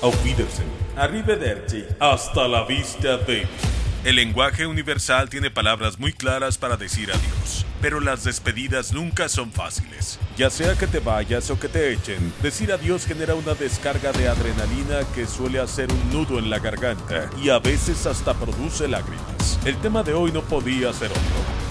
Auf Wiedersehen. Arrivederci. Hasta la vista, baby. El lenguaje universal tiene palabras muy claras para decir adiós, pero las despedidas nunca son fáciles. Ya sea que te vayas o que te echen, decir adiós genera una descarga de adrenalina que suele hacer un nudo en la garganta y a veces hasta produce lágrimas. El tema de hoy no podía ser otro.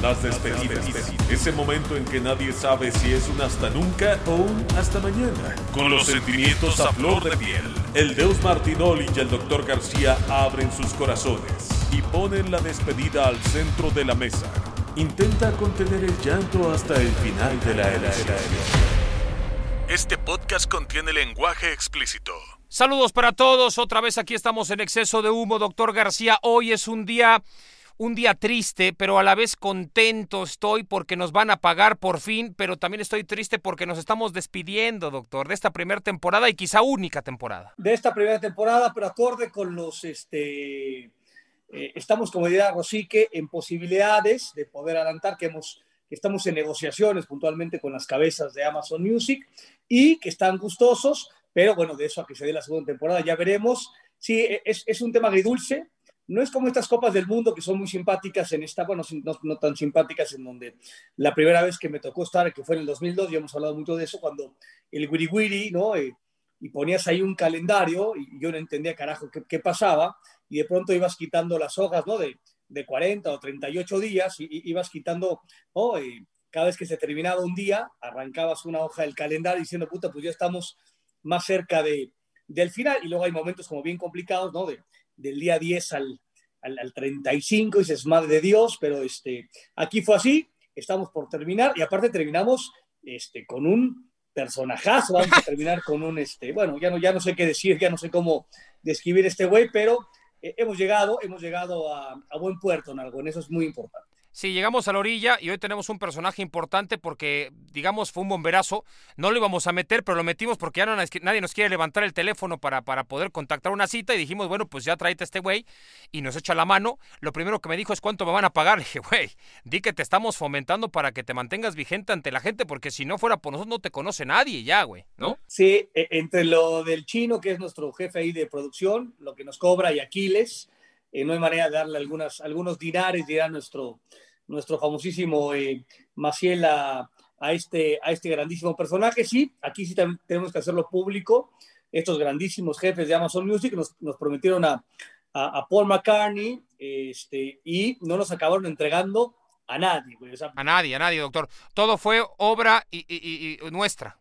Las despedidas. Ese momento en que nadie sabe si es un hasta nunca o un hasta mañana. Con los sentimientos a flor de piel. El Deus Martinoli y el Dr. García abren sus corazones y ponen la despedida al centro de la mesa. Intenta contener el llanto hasta el final de la emisión. Este podcast contiene lenguaje explícito. Saludos para todos, otra vez aquí estamos en Exceso de Humo, Doctor García. Hoy es un día un día triste, pero a la vez contento estoy porque nos van a pagar por fin, pero también estoy triste porque nos estamos despidiendo, doctor, de esta primera temporada y quizá única temporada. De esta primera temporada, pero acorde con los, este, eh, estamos, como diría Rosique, en posibilidades de poder adelantar que hemos que estamos en negociaciones puntualmente con las cabezas de Amazon Music y que están gustosos, pero bueno, de eso a que se dé la segunda temporada ya veremos. Sí, es, es un tema agridulce, no es como estas copas del mundo que son muy simpáticas en esta, bueno, no, tan simpáticas en donde la primera vez que me tocó estar, que fue en el 2002, ya hemos hablado mucho de eso, cuando el wiri wiri, ¿no? Eh, y ponías ahí un calendario y yo no entendía carajo qué, qué, pasaba y de pronto ibas quitando las hojas, ¿no? De, de 40 o 38 días y, ibas quitando, ¿no? Eh, cada vez que se terminaba un día, arrancabas una hoja del calendario diciendo, puta, pues ya estamos más cerca de, del final y luego hay momentos como bien complicados, ¿no? De, del día 10 al, al, al, 35 y dices, madre de Dios, pero este, aquí fue así, estamos por terminar y aparte terminamos este, con un personajazo, vamos a terminar con un, este, bueno, ya no, ya no sé qué decir, ya no sé cómo describir este güey, pero eh, hemos llegado, hemos llegado a, buen puerto en algo, en eso es muy importante. Sí, llegamos a la orilla y hoy tenemos un personaje importante porque, digamos, fue un bomberazo. No lo íbamos a meter, pero lo metimos porque ya no, nadie nos quiere levantar el teléfono para, para poder contactar una cita y dijimos, bueno, pues ya tráete a este güey y nos echa la mano. Lo primero que me dijo es cuánto me van a pagar. Le dije, güey, di que te estamos fomentando para que te mantengas vigente ante la gente porque si no fuera por nosotros no te conoce nadie ya, güey, ¿no? Sí, entre lo del chino, que es nuestro jefe ahí de producción, lo que nos cobra y Aquiles, eh, no hay manera de darle algunas, algunos dinares, dirá nuestro nuestro famosísimo eh, Maciel a, a, este, a este grandísimo personaje. Sí, aquí sí tenemos que hacerlo público. Estos grandísimos jefes de Amazon Music nos, nos prometieron a, a, a, Paul McCartney este, y no nos acabaron entregando a nadie. O sea, a nadie, a nadie, doctor. Todo fue obra y, y, y, nuestra.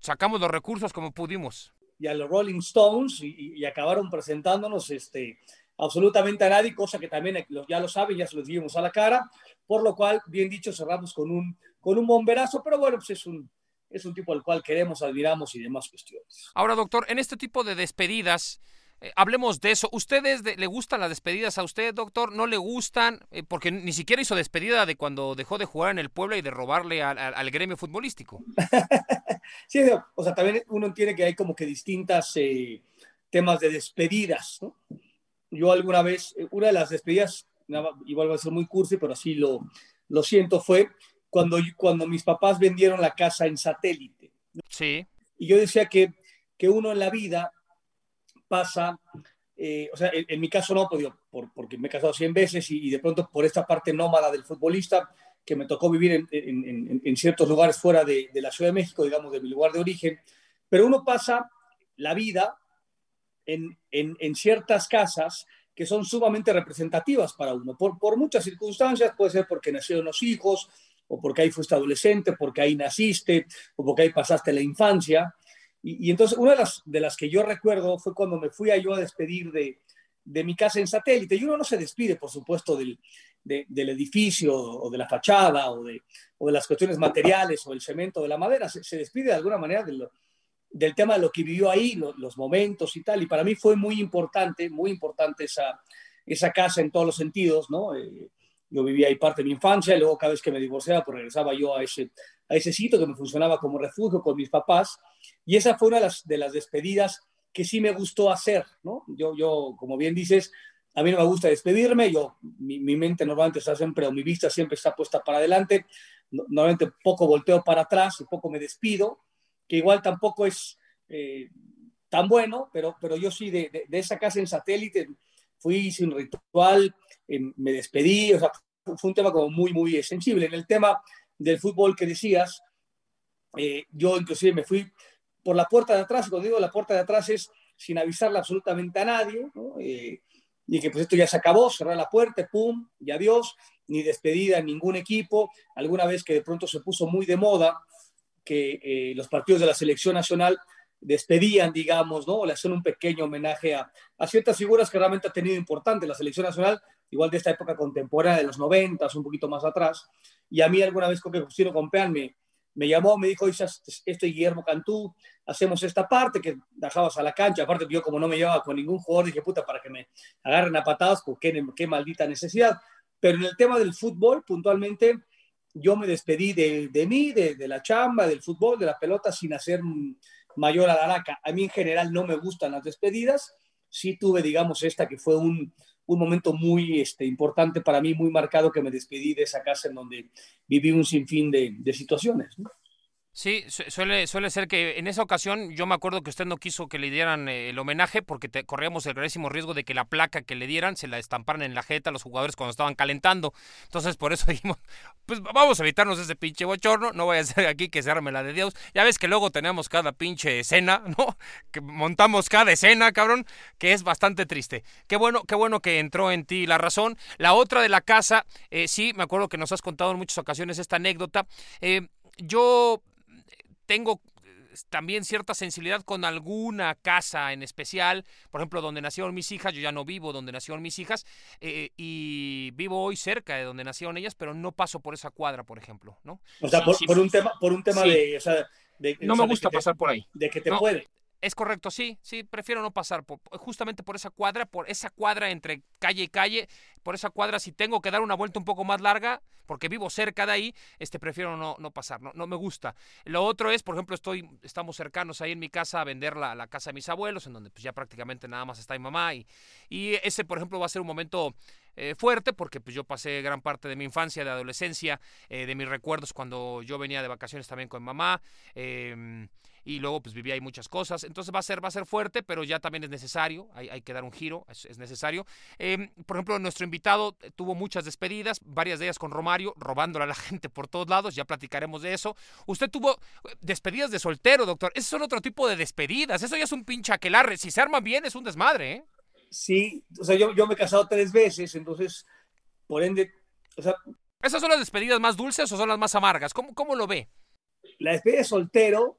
Sacamos los recursos como pudimos. Y a los Rolling Stones y, acabaron presentándonos este, absolutamente a nadie, cosa que también ya lo saben, ya se los dimos a la cara, por lo cual, bien dicho, cerramos con un, con un bomberazo, pero bueno, pues es un, es un tipo al cual queremos, admiramos y demás cuestiones. Ahora, doctor, en este tipo de despedidas, eh, hablemos de eso. ¿Ustedes de, le gustan las despedidas a usted, doctor? ¿No le gustan? Eh, porque ni siquiera hizo despedida de cuando dejó de jugar en el pueblo y de robarle al, al, al gremio futbolístico. sí, o sea, también uno entiende que hay como que distintas eh, temas de despedidas, ¿no? Yo alguna vez, una de las despedidas, igual va a ser muy cursi, pero así lo, lo siento, fue cuando, cuando mis papás vendieron la casa en satélite. Sí. Y yo decía que, que uno en la vida pasa, eh, o sea, en, en, mi caso no, pues, por, porque me he casado 100 veces y, y, de pronto por esta parte nómada del futbolista, que me tocó vivir en, en, en ciertos lugares fuera de, de la Ciudad de México, digamos, de mi lugar de origen, pero uno pasa la vida en, en, ciertas casas que son sumamente representativas para uno, por, por muchas circunstancias, puede ser porque nacieron los hijos, o porque ahí fuiste adolescente, porque ahí naciste, o porque ahí pasaste la infancia. Y, entonces una de las, de las que yo recuerdo fue cuando me fui a yo a despedir de, de mi casa en satélite. Y uno no se despide, por supuesto, del, del edificio o de la fachada o de, o de, las cuestiones materiales o el cemento de la madera. Se, despide de alguna manera del, del, tema de lo que vivió ahí, los momentos y tal. Y para mí fue muy importante, muy importante esa, esa casa en todos los sentidos, ¿no? Eh, yo vivía ahí parte de mi infancia y luego cada vez que me divorciaba, pues regresaba yo a ese, a ese sitio que me funcionaba como refugio con mis papás. Y esa fue una de las, de las despedidas que sí me gustó hacer, ¿no? Yo, yo, como bien dices, a mí no me gusta despedirme, yo, mi, mi mente normalmente está siempre, o mi vista siempre está puesta para adelante, normalmente poco volteo para atrás y poco me despido, que igual tampoco es eh, tan bueno, pero, pero yo sí de, de, de esa casa en satélite fui sin ritual, eh, me despedí, o sea, fue un tema como muy, muy sensible. En el tema del fútbol que decías, eh, yo inclusive me fui por la puerta de atrás, cuando digo la puerta de atrás es sin avisarle absolutamente a nadie, ¿no? eh, y que pues esto ya se acabó, cerrar la puerta, pum, y adiós, ni despedida en ningún equipo, alguna vez que de pronto se puso muy de moda que eh, los partidos de la selección nacional despedían, digamos, ¿no? O le hacían un pequeño homenaje a, ciertas figuras que realmente ha tenido importante la selección nacional, igual de esta época contemporánea de los noventas, un poquito más atrás. Y a mí alguna vez con que Justino Compeán me, me llamó, me dijo, esto y Guillermo Cantú, hacemos esta parte que dejabas a la cancha, aparte yo como no me llevaba con ningún jugador, dije, puta, para que me agarren a patadas, pues qué, qué maldita necesidad. Pero en el tema del fútbol, puntualmente, yo me despedí de, mí, de, la chamba, del fútbol, de la pelota, sin hacer mayor alaraca. A mí en general no me gustan las despedidas. Sí tuve, digamos, esta que fue un, un momento muy este, importante para mí, muy marcado, que me despedí de esa casa en donde viví un sinfín de, de situaciones. Sí, suele, suele ser que en esa ocasión yo me acuerdo que usted no quiso que le dieran eh, el homenaje porque te, corríamos el gravísimo riesgo de que la placa que le dieran se la estamparan en la jeta a los jugadores cuando estaban calentando. Entonces por eso dijimos, pues vamos a evitarnos ese pinche bochorno, no voy a ser aquí que se arme la de Dios. Ya ves que luego tenemos cada pinche escena, ¿no? Que montamos cada escena, cabrón, que es bastante triste. Qué bueno, qué bueno que entró en ti la razón. La otra de la casa, eh, sí, me acuerdo que nos has contado en muchas ocasiones esta anécdota. Eh, yo tengo eh, también cierta sensibilidad con alguna casa en especial, por ejemplo, donde nacieron mis hijas, yo ya no vivo donde nacieron mis hijas, eh, y vivo hoy cerca de donde nacieron ellas, pero no paso por esa cuadra, por ejemplo, ¿no? O sea, Sí, por, sí. por un tema, por un tema Sí. de, o sea, de- No o me de gusta que te- pasar por ahí. De que te No. puede. Es correcto, sí, sí, prefiero no pasar por, justamente por esa cuadra, por esa cuadra entre calle y calle, por esa cuadra, si tengo que dar una vuelta un poco más larga, porque vivo cerca de ahí, este prefiero no, no pasar, no, no me gusta. Lo otro es, por ejemplo, estoy, estamos cercanos ahí en mi casa a vender la, la casa de mis abuelos, en donde pues ya prácticamente nada más está mi mamá, y, y ese, por ejemplo, va a ser un momento eh, fuerte, porque pues yo pasé gran parte de mi infancia, de adolescencia, eh, de mis recuerdos cuando yo venía de vacaciones también con mamá, eh, y luego pues viví ahí muchas cosas. Entonces va a ser, va a ser fuerte, pero ya también es necesario, hay, hay que dar un giro, es, es necesario. Eh, por ejemplo, nuestro invitado eh, tuvo muchas despedidas, varias de ellas con Romario, robándole a la gente por todos lados, ya platicaremos de eso. Usted tuvo eh, despedidas de soltero, doctor. Esos son otro tipo de despedidas, eso ya es un pinche aquelarre. Si se arman bien, es un desmadre, ¿eh? Sí, o sea, yo, yo me he casado tres veces, entonces, por ende, o sea, ¿Esas son las despedidas más dulces o son las más amargas? ¿Cómo, cómo lo ve? la despedida de soltero,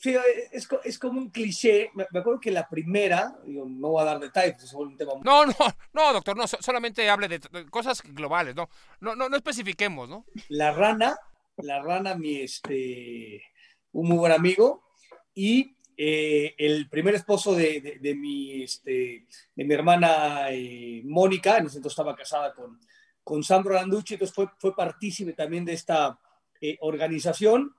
sí, es, co- es como un cliché. Me, me acuerdo que la primera, digo, no voy a dar detalles, es un tema muy No, no, no, doctor, no, so- solamente hable de, de cosas globales, no, no, no, no especifiquemos, ¿no? la rana, la rana, mi este, un muy buen amigo, y eh, el primer esposo de, de, de mi, este, de mi hermana eh, Mónica, en ese entonces estaba casada con, con Sandro Landucci, entonces fue, fue partícipe también de esta eh, organización,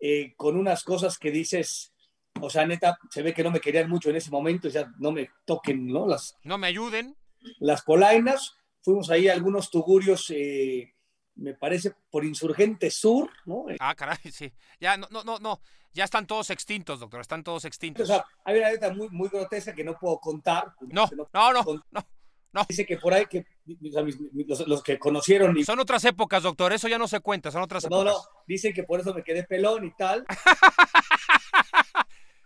eh, con unas cosas que dices, o sea, neta, se ve que no me querían mucho en ese momento, o sea, no me toquen, ¿no? Las, No me ayuden. las polainas, fuimos ahí a algunos tugurios, eh, me parece, por Insurgente Sur, ¿no? Ah, caray, sí. Ya, no, no, no, no. Ya están todos extintos, doctor, están todos O extintos. sea, hay una letra muy, muy grotesca que no puedo contar. No, que no, no, con- no. Dice que por ahí, que, o sea, mis- mis- los, los que conocieron, y, Son otras épocas, doctor, eso ya no se cuenta, son otras no, épocas. no, dicen que por eso me quedé pelón y tal.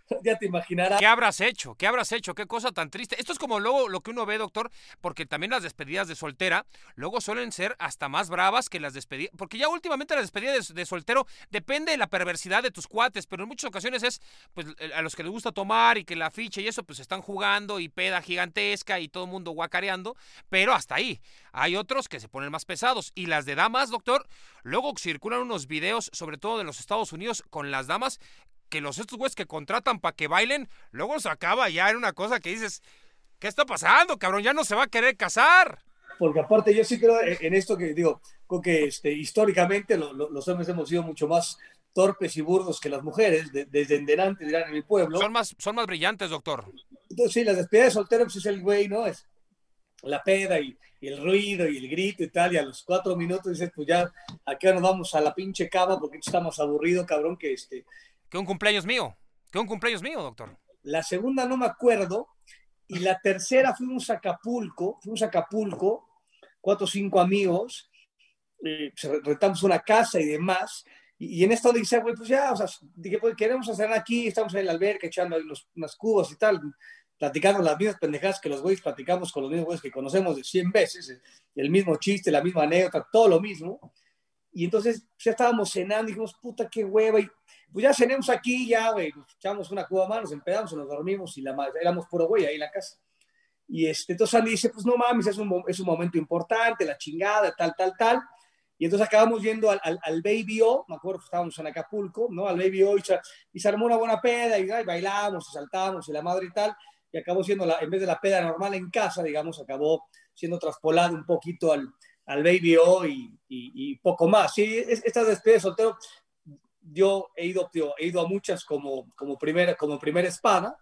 ya te imaginarás. ¿Qué habrás hecho? ¿Qué habrás hecho? Qué cosa tan triste. Esto es como luego lo que uno ve, doctor, porque también las despedidas de soltera luego suelen ser hasta más bravas que las despedidas. Porque ya últimamente las despedidas de, soltero depende de la perversidad de tus cuates, pero en muchas ocasiones es pues a los que les gusta tomar y que la ficha y eso pues están jugando y peda gigantesca y todo el mundo guacareando, pero hasta ahí. Hay otros que se ponen más pesados y las de damas, doctor, luego circulan unos videos, sobre todo de los Estados Unidos, con las damas que los estos güeyes que contratan para que bailen, luego se acaba ya en una cosa que dices, ¿qué está pasando, cabrón? Ya no se va a querer casar. Porque aparte yo sí creo en esto que digo, creo que este, históricamente lo, lo, los hombres hemos sido mucho más torpes y burdos que las mujeres, de, desde en delante dirán en mi pueblo. Son más, son más brillantes, doctor. Entonces sí, las despedidas de soltero pues es el güey, ¿no? Es la peda y, y, el ruido y el grito y tal, y a los cuatro minutos dices, pues ya, aquí nos vamos a la pinche cama porque está más aburrido, cabrón, que este, que un cumpleaños mío. Que un cumpleaños mío, doctor. La segunda no me acuerdo. Y la tercera fuimos a Acapulco. Fuimos a Acapulco, cuatro o cinco amigos. Eh, rentamos una casa y demás. Y, y en esta dice, güey, pues ya, o sea, dije, pues queremos hacer aquí. Estamos en el alberca echando los, unas cubas y tal. Platicando las mismas pendejadas que los güeyes platicamos con los mismos güeyes que conocemos de 100 veces. El mismo chiste, la misma anécdota, todo lo mismo. Y entonces ya estábamos cenando dijimos, puta, qué hueva. Y pues ya cenemos aquí, ya, güey, echamos una cuba más, nos empedamos, nos dormimos y la éramos puro güey ahí en la casa. Y este, entonces Andy dice, pues no mames, es un, es un momento importante, la chingada, tal, tal, tal. Y entonces acabamos yendo al, al, al Baby O, me acuerdo que estábamos en Acapulco, ¿no? Al Baby O y se, y se armó una buena peda y, y bailamos y saltamos y la madre y tal. Y acabó siendo, la, en vez de la peda normal en casa, digamos, acabó siendo traspolado un poquito al, al Baby O y, y, y poco más. Sí, estas despedidas de soltero yo he ido, tío, he ido a muchas como, como, primera, como primera espada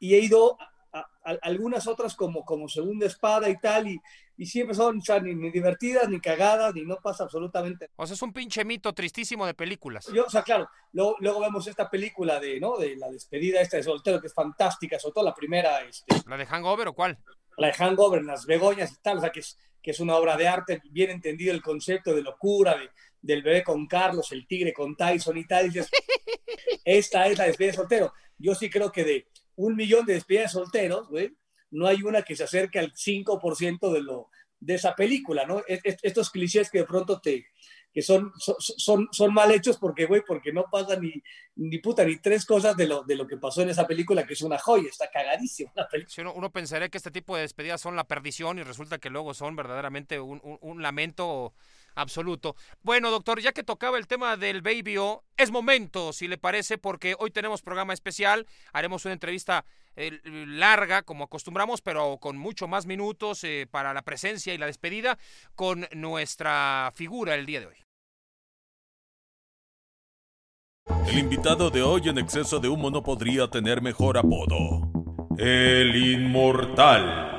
y he ido a, a, a, algunas otras como, como segunda espada y tal, y, y siempre son o sea, ni, ni, divertidas, ni cagadas, ni no pasa absolutamente. O sea, es un pinche mito tristísimo de películas. Yo, o sea, claro, luego, luego, vemos esta película de, ¿no? de la despedida esta de soltero, que es fantástica, sobre todo la primera. Este, ¿La de Hangover o cuál? La de Hangover, en las Begoñas y tal, o sea, que es, que es una obra de arte, bien entendido el concepto de locura, de, del bebé con Carlos, el tigre con Tyson y tal, y dices, esta es la despedida de soltero. Yo sí creo que de un millón de despedidas de solteros, güey, no hay una que se acerque al 5% de, lo, de esa película, ¿no? Estos clichés que de pronto te, que son, son, son mal hechos porque, güey, porque no pasa ni, ni puta, ni tres cosas de lo, de lo que pasó en esa película, que es una joya, está cagadísima la película. Si uno, uno, pensaría que este tipo de despedidas son la perdición y resulta que luego son verdaderamente un, un, un lamento absoluto. Bueno, doctor, ya que tocaba el tema del Baby O, es momento, si le parece, porque hoy tenemos programa especial, haremos una entrevista eh, larga, como acostumbramos, pero con mucho más minutos eh, para la presencia y la despedida con nuestra figura el día de hoy. El invitado de hoy en exceso de humo no podría tener mejor apodo. El Inmortal.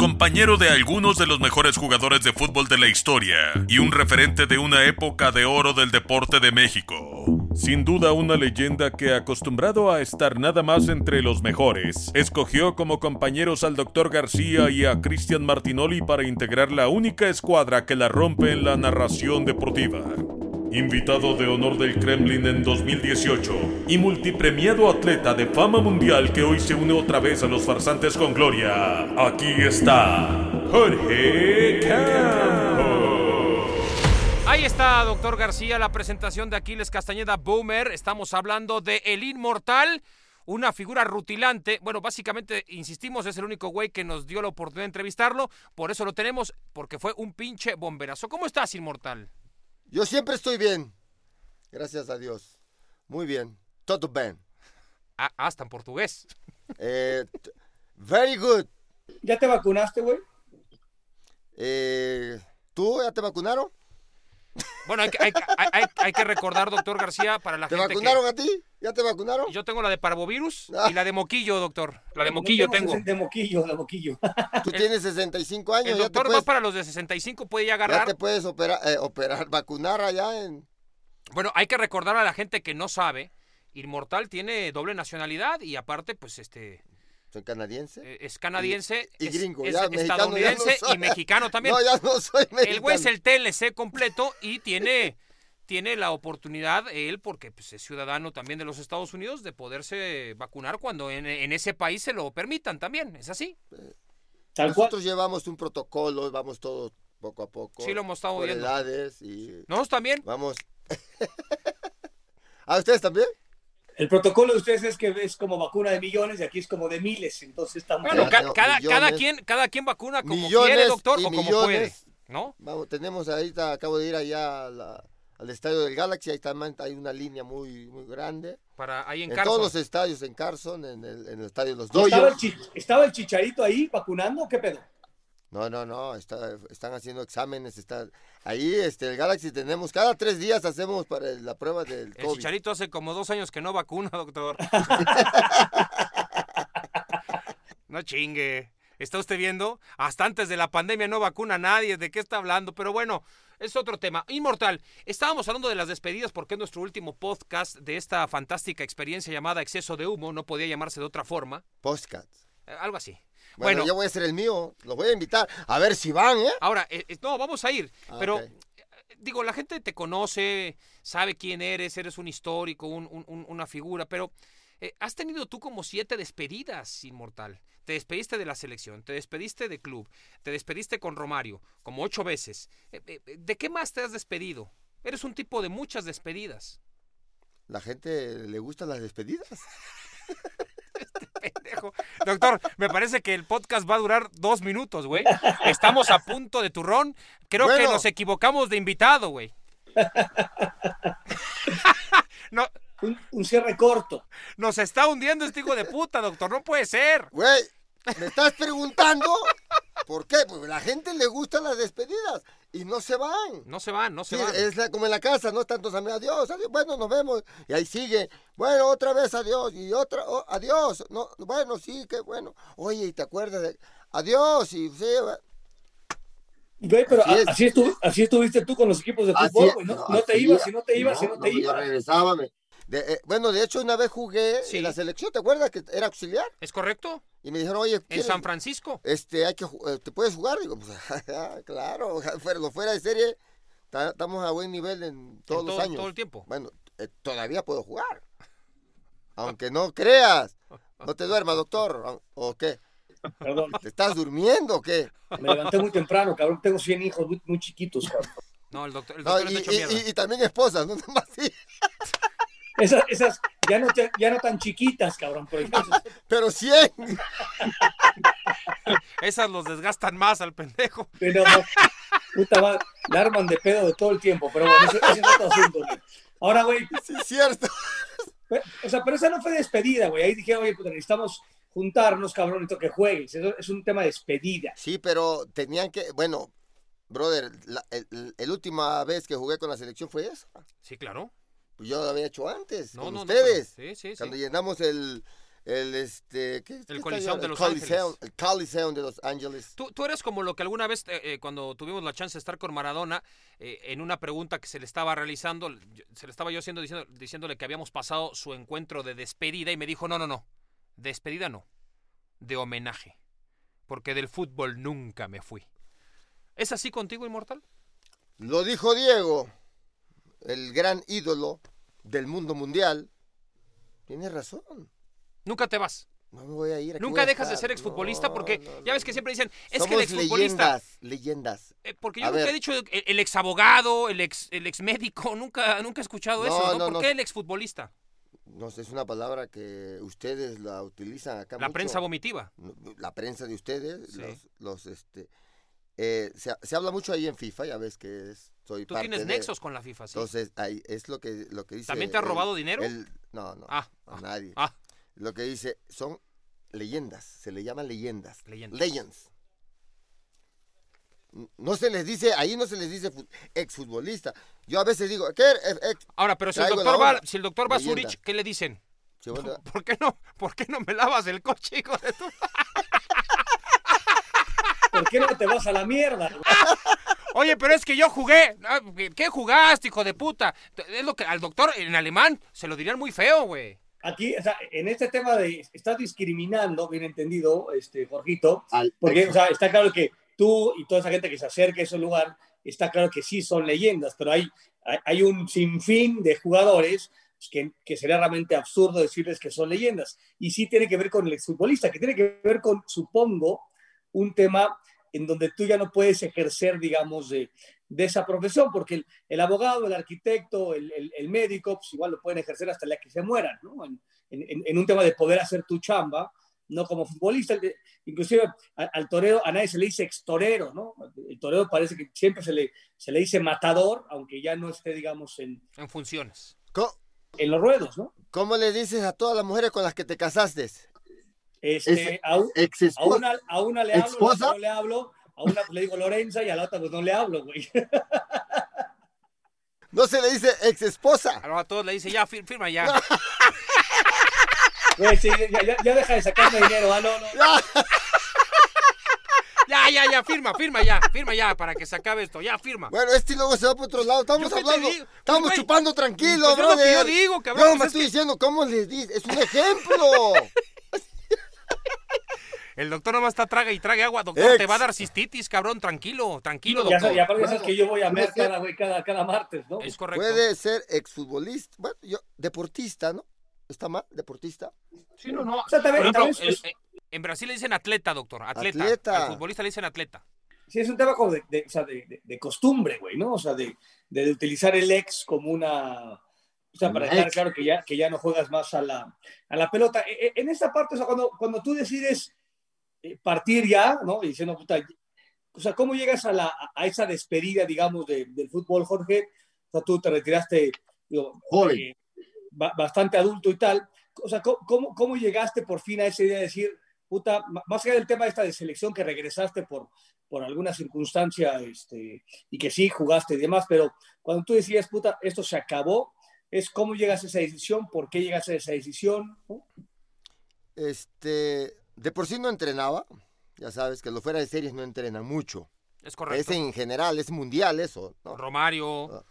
Compañero de algunos de los mejores jugadores de fútbol de la historia y un referente de una época de oro del deporte de México. Sin duda una leyenda que acostumbrado a estar nada más entre los mejores, escogió como compañeros al Dr. García y a Cristian Martinoli para integrar la única escuadra que la rompe en la narración deportiva invitado de honor del Kremlin en 2018 y multipremiado atleta de fama mundial que hoy se une otra vez a los farsantes con gloria. Aquí está Jorge Campos. Ahí está, doctor García, la presentación de Aquiles Castañeda Boomer. Estamos hablando de El Inmortal una figura rutilante. Bueno, básicamente, insistimos, es el único güey que nos dio la oportunidad de entrevistarlo. Por eso lo tenemos, porque fue un pinche bomberazo. ¿Cómo estás, Inmortal? Yo siempre estoy bien. Gracias a Dios. Muy bien. Todo bien. Ah, hasta en portugués. Eh, very good. ¿Ya te vacunaste, güey? Eh, ¿Tú ya te vacunaron? Bueno, hay, hay, hay, hay, que recordar, doctor García, para la ¿Te gente. ¿Te vacunaron que... a ti? ¿Ya te vacunaron? Yo tengo la de parvovirus ah. y la de moquillo, doctor. La de moquillo no tengo. De moquillo, de moquillo. Tú tienes 65 años. El doctor ya te puedes, va para los de 65, puede ya agarrar. Ya te puedes operar, eh, operar, vacunar allá en. Bueno, hay que recordar a la gente que no sabe. Inmortal tiene doble nacionalidad y aparte, pues este. Soy canadiense. Eh, es canadiense. Y, y gringo, es, ya, es estadounidense no y mexicano también. No, ya no soy mexicano. El güey es el TLC completo y tiene tiene la oportunidad, él, porque pues, es ciudadano también de los Estados Unidos, de poderse vacunar cuando en, en ese país se lo permitan también. ¿Es así? Cual. Nosotros llevamos un protocolo, vamos todos poco a poco. Sí, lo hemos estado viendo. edades y ¿Nosotros también? vamos. ¿A ustedes también? El protocolo de ustedes es que es como vacuna de millones y aquí es como de miles, entonces estamos... Bueno, ca- no, cada, millones. cada, quien, cada quien vacuna como Millones quiere, doctor, y o como millones. puede. ¿No? Vamos, tenemos ahorita, acabo de ir allá a la- al estadio del Galaxy, ahí también hay una línea muy, muy grande. Para ahí en, En, Carson. todos los estadios, en Carson, en el, en el estadio de los ¿Estaba el, Dodgers. chi- ¿Estaba el chicharito ahí vacunando o qué pedo? No, no, no, está- están haciendo exámenes, están ahí, este, el Galaxy tenemos, cada tres días hacemos para la prueba del El COVID. Chicharito hace como dos años que no vacuna, doctor. no chingue. ¿Está usted viendo? Hasta antes de la pandemia no vacuna a nadie. ¿De qué está hablando? Pero bueno, es otro tema. Inmortal, estábamos hablando de las despedidas porque es nuestro último podcast de esta fantástica experiencia llamada Exceso de Humo. No podía llamarse de otra forma. Postcats. Eh, algo así. Bueno, Bueno, yo voy a hacer el mío, los voy a invitar, a ver si van, ¿eh? ahora, eh, eh, no, vamos a ir. Ah, pero digo, la gente te conoce, sabe quién eres, eres un histórico, un- una figura, pero eh, has tenido tú como siete despedidas, Inmortal. Te despediste de la selección, te despediste de club, te despediste con Romario, como ocho veces. Eh, eh, ¿De qué más te has despedido? Eres un tipo de muchas despedidas. La gente le gustan las despedidas. Pendejo. Doctor, me parece que el podcast va a durar dos minutos, güey. Estamos a punto de turrón. Creo que nos equivocamos de invitado, güey. no, Un, un cierre corto. Nos está hundiendo este hijo de puta, doctor. No puede ser. Güey, ¿me estás preguntando? ¿Por qué? Porque a la gente le gustan las despedidas y no se van. No se van, no se Sí, van. es la- como en la casa, no tantos amigos, adiós, adiós, bueno, nos vemos, y ahí sigue, bueno, otra vez adiós, y otra, oh, adiós, no, bueno, sí, qué bueno, oye, ¿y te acuerdas de, adiós, y sí, va- Güey, pero Así a- es. así, estu- así estuviste tú con los equipos de Así fútbol, güey. No, no, no te ibas, si no te ibas, si no te ibas. regresaba, me- de- eh, bueno, de hecho, una vez jugué Sí. en la selección, ¿te acuerdas que era auxiliar? ¿Es correcto? Y me dijeron, oye, En ¿quieres- San Francisco. este, hay que, ju- eh, ¿te puedes jugar? Digo, pues, claro, fuera, lo fuera de serie, ta- estamos a buen nivel en todos En los todo- años. todo el tiempo. Bueno, eh, todavía puedo jugar. Aunque no creas. No te duermas, doctor. ¿O- ¿O qué? Perdón, ¿Te estás durmiendo o qué? me levanté muy temprano, cabrón. Tengo 100 hijos muy, muy chiquitos, cabrón. No, el doctor, el No, doctor y, está hecho y- mierda. y- y también esposas, no nomás sí. Esas, esas ya, no te- ya no tan chiquitas, cabrón. Pero, entonces, Pero 100. Esas los desgastan más al pendejo. pero no, puta madre, la arman de pedo de todo el tiempo. Pero bueno, ese, ese es otro asunto, güey. Ahora, güey, Sí, es cierto. O sea, pero esa no fue despedida, güey. Ahí dijeron, oye, pues necesitamos juntarnos, cabrón, y que juegues. Eso es un tema de despedida. Sí, pero tenían que. Bueno, brother, la el, el última vez que jugué con la selección fue esa. Sí, claro. Pues yo lo había hecho antes. No, con no, no, ustedes. pero- sí, sí, sí. Cuando llenamos el. El, este, ¿qué- qué Coliseum de Los Coliseum-. El Coliseum de Los Ángeles. Tú, tú eres como lo que alguna vez, eh, eh, cuando tuvimos la chance de estar con Maradona, eh, en una pregunta que se le estaba realizando, se le estaba yo haciendo, diciendo, diciéndole que habíamos pasado su encuentro de despedida y me dijo, no, no, no, despedida no, de homenaje, porque del fútbol nunca me fui. ¿Es así contigo, Inmortal? Lo dijo Diego, el gran ídolo del mundo mundial. Tienes razón. Nunca te vas. No me voy a ir. Nunca voy a dejas de ser exfutbolista No, porque no, ya ves que siempre dicen, es que el exfutbolista... leyendas, leyendas. Eh, porque yo A nunca ver. he dicho el, el ex abogado, el ex, el ex médico, nunca, nunca he escuchado eso, ¿Por qué el exfutbolista? No sé, es una palabra que ustedes la utilizan acá La mucho. prensa vomitiva. La prensa de ustedes, Sí. los, los, este, eh, se, se habla mucho ahí en FIFA, ya ves que es, soy Tú parte tienes de- nexos con la FIFA, ¿sí? Entonces, ahí es lo que, lo que dice. ¿También te ha el- robado dinero? el- no, no, Ah, a ah, nadie. ah. Lo que dice son leyendas, se le llaman leyendas. Leyendas. Legends. No se les dice, ahí no se les dice fu- exfutbolista. Yo a veces digo, ¿qué? Ex- ex- Ahora, pero si el doctor va, si el doctor va a Leyenda. Zurich, ¿qué le dicen? sí, bueno, ¿Por qué no, por qué no me lavas el coche, hijo de tu... ¿Por qué no te vas a la mierda? Oye, pero es que yo jugué. Ah, ¿Qué jugaste, hijo de puta? Es lo que al doctor en alemán se lo dirían muy feo, güey. Aquí, o sea, en este tema de estás discriminando, bien entendido, este, Jorgito, al- porque, o sea, está claro que tú y toda esa gente que se acerca a ese lugar, está claro que sí son leyendas, pero hay hay, hay un sinfín de jugadores que, que, sería realmente absurdo decirles que son leyendas. Y sí tiene que ver con el exfutbolista, que tiene que ver con, supongo, un tema en donde tú ya no puedes ejercer, digamos, de, de esa profesión, porque el, el, abogado, el arquitecto, el, el, el, médico, pues igual lo pueden ejercer hasta la que se mueran, ¿no? En, en, en, un tema de poder hacer tu chamba, no como futbolista. Inclusive al, al torero, a nadie se le dice extorero, ¿no? El torero parece que siempre se le, se le dice matador, aunque ya no esté, digamos, en... En funciones. ¿Cómo? En los ruedos, ¿no? ¿Cómo le dices a todas las mujeres con las que te casaste? Este, a, a, una, a, una, le hablo, a otra no le hablo, a una le digo Lorenza y a la otra pues no le hablo, güey. No se le dice ex esposa. A todos le dice, ya, firma ya. Güey, sí, ya, ya, ya, deja de sacarme dinero, ah, no, no. Ya, ya, ya, firma, firma ya, firma ya, para que se acabe esto, ya, firma. Bueno, este luego se va por otro lado, estamos hablando, estamos Pues, chupando tranquilo, pues es lo que yo digo, cabrón. Yo me estoy es diciendo, ¿cómo les dices? Es un ejemplo. El doctor nomás está traga y traga agua, doctor, Ex. te va a dar cistitis, cabrón, tranquilo, tranquilo, Ya, doctor. ya, aparte ya sabes que yo voy a Puede ver ser. cada, güey, cada, cada martes, ¿no? Es correcto. Puede ser exfutbolista, bueno, yo, deportista, ¿no? ¿Está mal? ¿Deportista? Sí, no, no. O sea, también- Por ejemplo, también es- el- eh, en Brasil le dicen atleta, doctor, atleta. Atleta. Al futbolista le dicen atleta. Sí, es un tema como de, de, o sea, de, de- de costumbre, güey, ¿no? O sea, de, de utilizar el ex como una... O sea, para dejar claro que ya, que ya no juegas más a la, a la pelota. E- e- En esta parte, o sea, cuando, cuando tú decides eh, partir ya, ¿no? Y diciendo, puta, o sea, ¿cómo llegas a, la, a esa despedida, digamos, de- del fútbol, Jorge? O sea, tú te retiraste, digo, Joven. eh, ba- bastante adulto y tal. O sea, ¿cómo- ¿cómo, ¿cómo llegaste por fin a esa idea de decir, puta, más allá del tema esta de selección que regresaste por, por alguna circunstancia este, y que sí jugaste y demás, pero cuando tú decías, puta, esto se acabó, es cómo llegas a esa decisión, por qué llegas a esa decisión. ¿no? Este, de por sí no entrenaba. Ya sabes que los fuera de series no entrenan mucho. Es correcto. Es en general, es mundial eso. ¿no? Romario,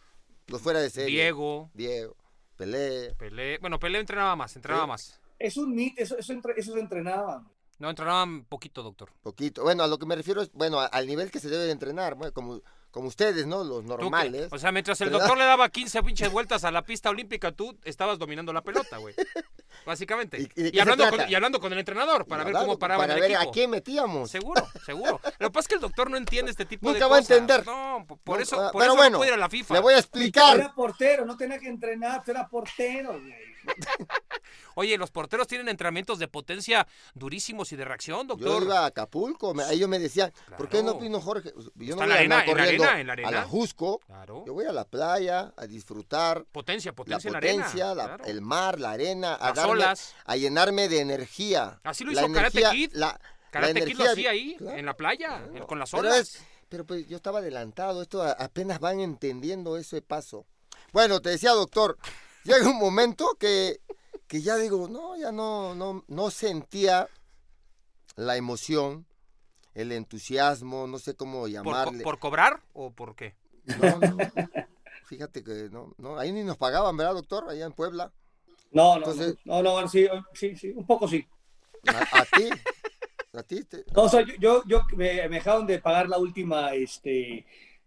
Los fuera de series. Diego, Diego. Pelé. Pelé. Bueno, Pelé entrenaba más, entrenaba Sí. más. Es un mito, eso, eso, entre- eso se entrenaba. No, entrenaban poquito, doctor. Poquito. Bueno, a lo que me refiero es, bueno, al nivel que se debe de entrenar, bueno, como, como ustedes, ¿no? Los normales. O sea, mientras el ¿Verdad? doctor le daba 15 pinches vueltas a la pista olímpica, tú estabas dominando la pelota, güey. Básicamente. ¿Y- hablando con, y hablando con el entrenador para ver Hablando, cómo paraba Para el ver equipo. a quién metíamos. Seguro, seguro. Lo que pasa es que el doctor no entiende este tipo de Nunca va a cosas. entender. No, por- No, eso, ah, por pero eso bueno, no puede ir a la FIFA. Le voy a explicar. Era portero, no tenía que entrenar, era portero. güey. Oye, los porteros tienen entrenamientos de potencia durísimos y de reacción, Yo doctor. iba a Acapulco, me- ellos me decían, ¿por qué no vino Jorge? Yo Está no en voy la a arena, en la corriendo arena, en la a arena. la Jusco. Claro. Yo voy a la playa a disfrutar Potencia, la potencia en la potencia, arena. la- claro. el mar, la arena, a, Las darme- olas. a llenarme de energía. Así lo hizo Karate energía- Kid. La, la Karate Kid lo hacía ahí, en la playa, con las Pero olas. es- Pero pues yo estaba adelantado, esto a- apenas van entendiendo ese paso. Bueno, te decía, doctor, llega un momento que, que ya digo, no, ya no, no, no sentía la emoción, el entusiasmo, no sé cómo ¿Por, co- llamarle. por cobrar o por qué? No, no, Fíjate que no, no, ahí ni nos pagaban, ¿verdad, doctor? Allá en Puebla. No, no, Entonces- no, no, sí, sí, sí, un poco sí. A, a ti, a ti. te- No, o sea, yo, yo, yo me, me dejaron de pagar la última, este,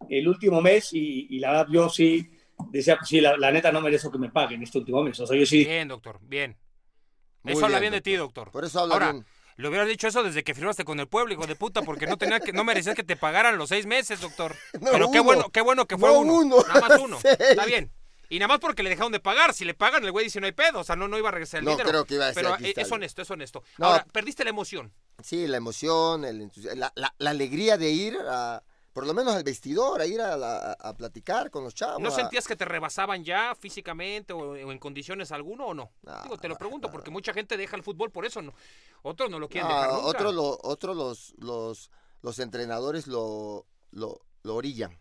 el último mes y, y la verdad yo sí decía, pues sí, la, la neta no merezco que me paguen este último mes. O sea, yo sí, Bien, doctor, bien. Muy eso habla bien, bien de ti, doctor. Por eso habla Ahora, bien. le hubieras dicho eso desde que firmaste con el pueblo, hijo de puta, porque no tenía que, no merecías que te pagaran los seis meses, doctor. No, Pero qué bueno, qué bueno que fue No, uno. uno. Nada más uno. Seis. Está bien. Y nada más porque le dejaron de pagar. Si le pagan, el güey dice no hay pedo. O sea, no, no iba a regresar el No dinero. creo que iba a decir, Pero aquí eh, está es honesto, es honesto. No. Ahora, perdiste la emoción. Sí, la emoción, el la, la- la alegría de ir a, por lo menos al vestidor, a ir a, la- a platicar con los chavos. ¿No a- sentías que te rebasaban ya físicamente o, o en condiciones alguno o no? No, Digo, te lo pregunto no. porque mucha gente deja el fútbol por eso. No. Otros no lo quieren dejar nunca. otros lo, otros los, los, los entrenadores lo, lo, lo orillan.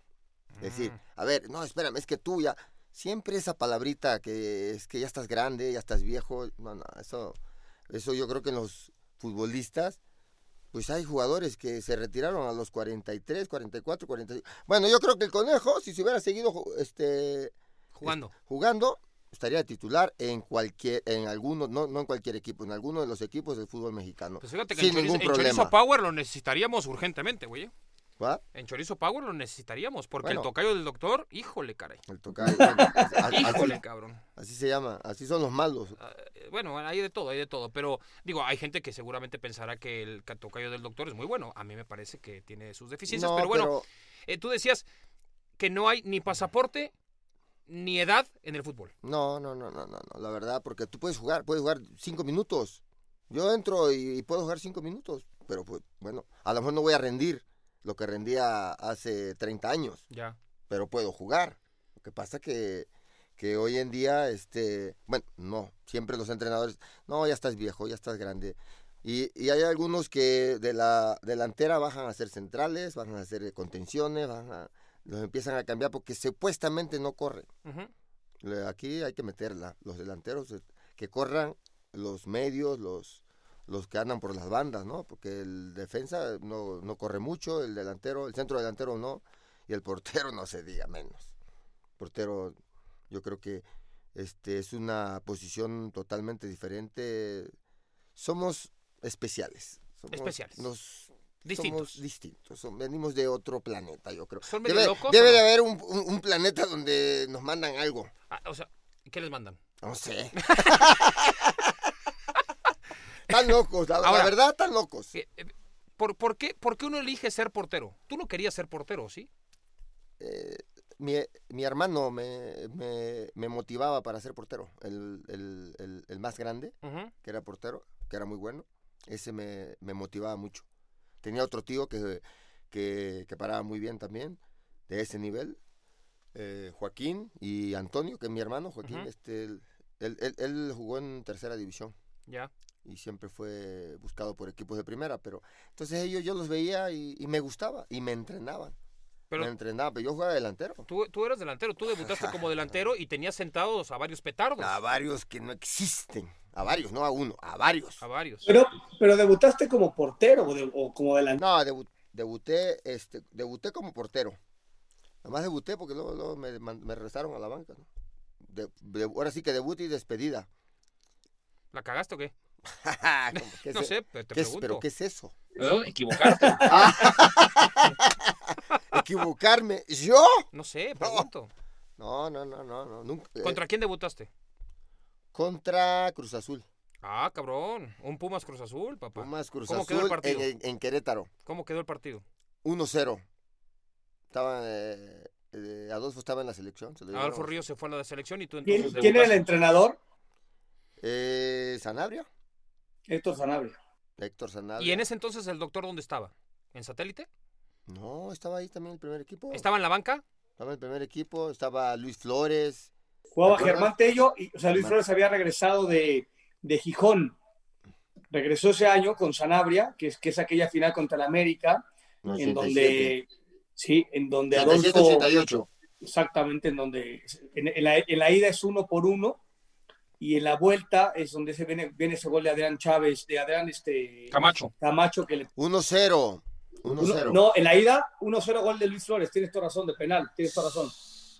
Es decir, Mm. a ver, no, espérame, es que tú ya, siempre esa palabrita que es que ya estás grande, ya estás viejo, no, no, eso, eso yo creo que en los futbolistas, pues hay jugadores que se retiraron a los 43, 44, 45. Bueno, yo creo que el conejo, si se hubiera seguido este, Jugando. jugando, estaría titular en cualquier, en alguno, no, no en cualquier equipo, en alguno de los equipos del fútbol mexicano. Pues fíjate que sin el, ningún el problema. Power lo necesitaríamos urgentemente, güey. ¿Va? En Chorizo Power lo necesitaríamos, porque Bueno. el tocayo del doctor, híjole, caray. El tocayo. así- Híjole, así, cabrón. así se llama, así son los malos. Ah, eh, Bueno, hay de todo, hay de todo. Pero digo, hay gente que seguramente pensará que el ca- tocayo del doctor es muy bueno. A mí me parece que tiene sus deficiencias. No, pero bueno, pero- eh, tú decías que no hay ni pasaporte ni edad en el fútbol. No, no, no, no, no, no, la verdad, porque tú puedes jugar, puedes jugar cinco minutos. Yo entro y, y puedo jugar cinco minutos, pero pues, bueno, a lo mejor no voy a rendir lo que rendía hace 30 años, Ya. pero puedo jugar. Lo que pasa que, que hoy en día, este, bueno, no, siempre los entrenadores, no, ya estás viejo, ya estás grande. Y, y hay algunos que de la delantera bajan a ser centrales, bajan a hacer contenciones, bajan a- los empiezan a cambiar porque supuestamente no corren. Aquí hay que meterla, los delanteros eh, que corran, los medios, los, los que andan por las bandas, ¿no? Porque el defensa no, no corre mucho, el delantero, el centro delantero no, y el portero no se diga menos. Portero, yo creo que este es una posición totalmente diferente. Somos especiales. Somos- Especiales. Nos, Distintos. Somos distintos. son- venimos de otro planeta, yo creo. ¿Son medio Debe, locos debe de haber un, un- un planeta donde nos mandan algo. Ah, o sea, ¿qué les mandan? No sé. Están locos, la, verdad, están locos. Eh, eh, ¿Por, por, qué, ¿Por qué uno elige ser portero? Tú no querías ser portero, ¿sí? Eh, mi, mi hermano me, me- me motivaba para ser portero. El, el- el- el más grande, que era portero, que era muy bueno, ese me, me motivaba mucho. Tenía otro tío que, que, que paraba muy bien también, de ese nivel. eh, Joaquín y Antonio, que es mi hermano, Joaquín, este, él, él- él- él jugó en tercera división. Ya. Y siempre fue buscado por equipos de primera, pero entonces ellos yo los veía y, y me gustaba y me entrenaban. Pero me entrenaban, pero yo jugaba delantero. tú, tú eras delantero, tú debutaste como delantero y tenías sentados a varios petardos. A varios que no existen, a varios, no a uno, a varios. A varios. Pero, pero debutaste como portero o, de- o como delantero. No, debu- debuté, este, debuté como portero. Además debuté porque luego, luego me, me regresaron a la banca. ¿no? De- de- ahora sí que debut y despedida. ¿La cagaste o qué? ¿Cómo? ¿Qué es No e- sé, pero te qué es- pregunto. ¿Pero qué es eso? ¿Eh? Equivocarte. ¿Equivocarme? ¿Yo? No sé, pregunto. No, no, no, no, no. Nunca, eh, ¿Contra quién debutaste? contra Cruz Azul. Ah, cabrón. Un Pumas Cruz Azul, papá. Pumas Cruz ¿Cómo Azul quedó el partido? En, en- en Querétaro. ¿Cómo quedó el partido? 1-0. Estaba, eh, eh, Adolfo estaba en la selección. se lo Adolfo. Ríos se fue a la selección y tú ¿Quién, entonces quién era el entrenador? Eh, Sanabria. Héctor Sanabria. Héctor Sanabria. ¿Y en ese entonces el doctor dónde estaba? ¿En satélite? No, estaba ahí también el primer equipo. ¿Estaba en la banca? Estaba en el primer equipo. Estaba Luis Flores. Jugaba. Germán Tello, y, o sea, Luis Germán. Flores había regresado de, de Gijón. Regresó ese año con Sanabria, que es, que es aquella final contra el América, No, en 87. donde, sí, en donde 87, Adolfo, 88. exactamente, en donde, en, en la, en la ida es uno por uno, y en la vuelta es donde se viene, viene ese gol de Adrián Chávez, de Adrián este, Camacho. Camacho, que le 1-0. 1-0. Uno- no, en la ida, 1-0 gol de Luis Flores, tienes toda razón, de penal, tienes toda razón.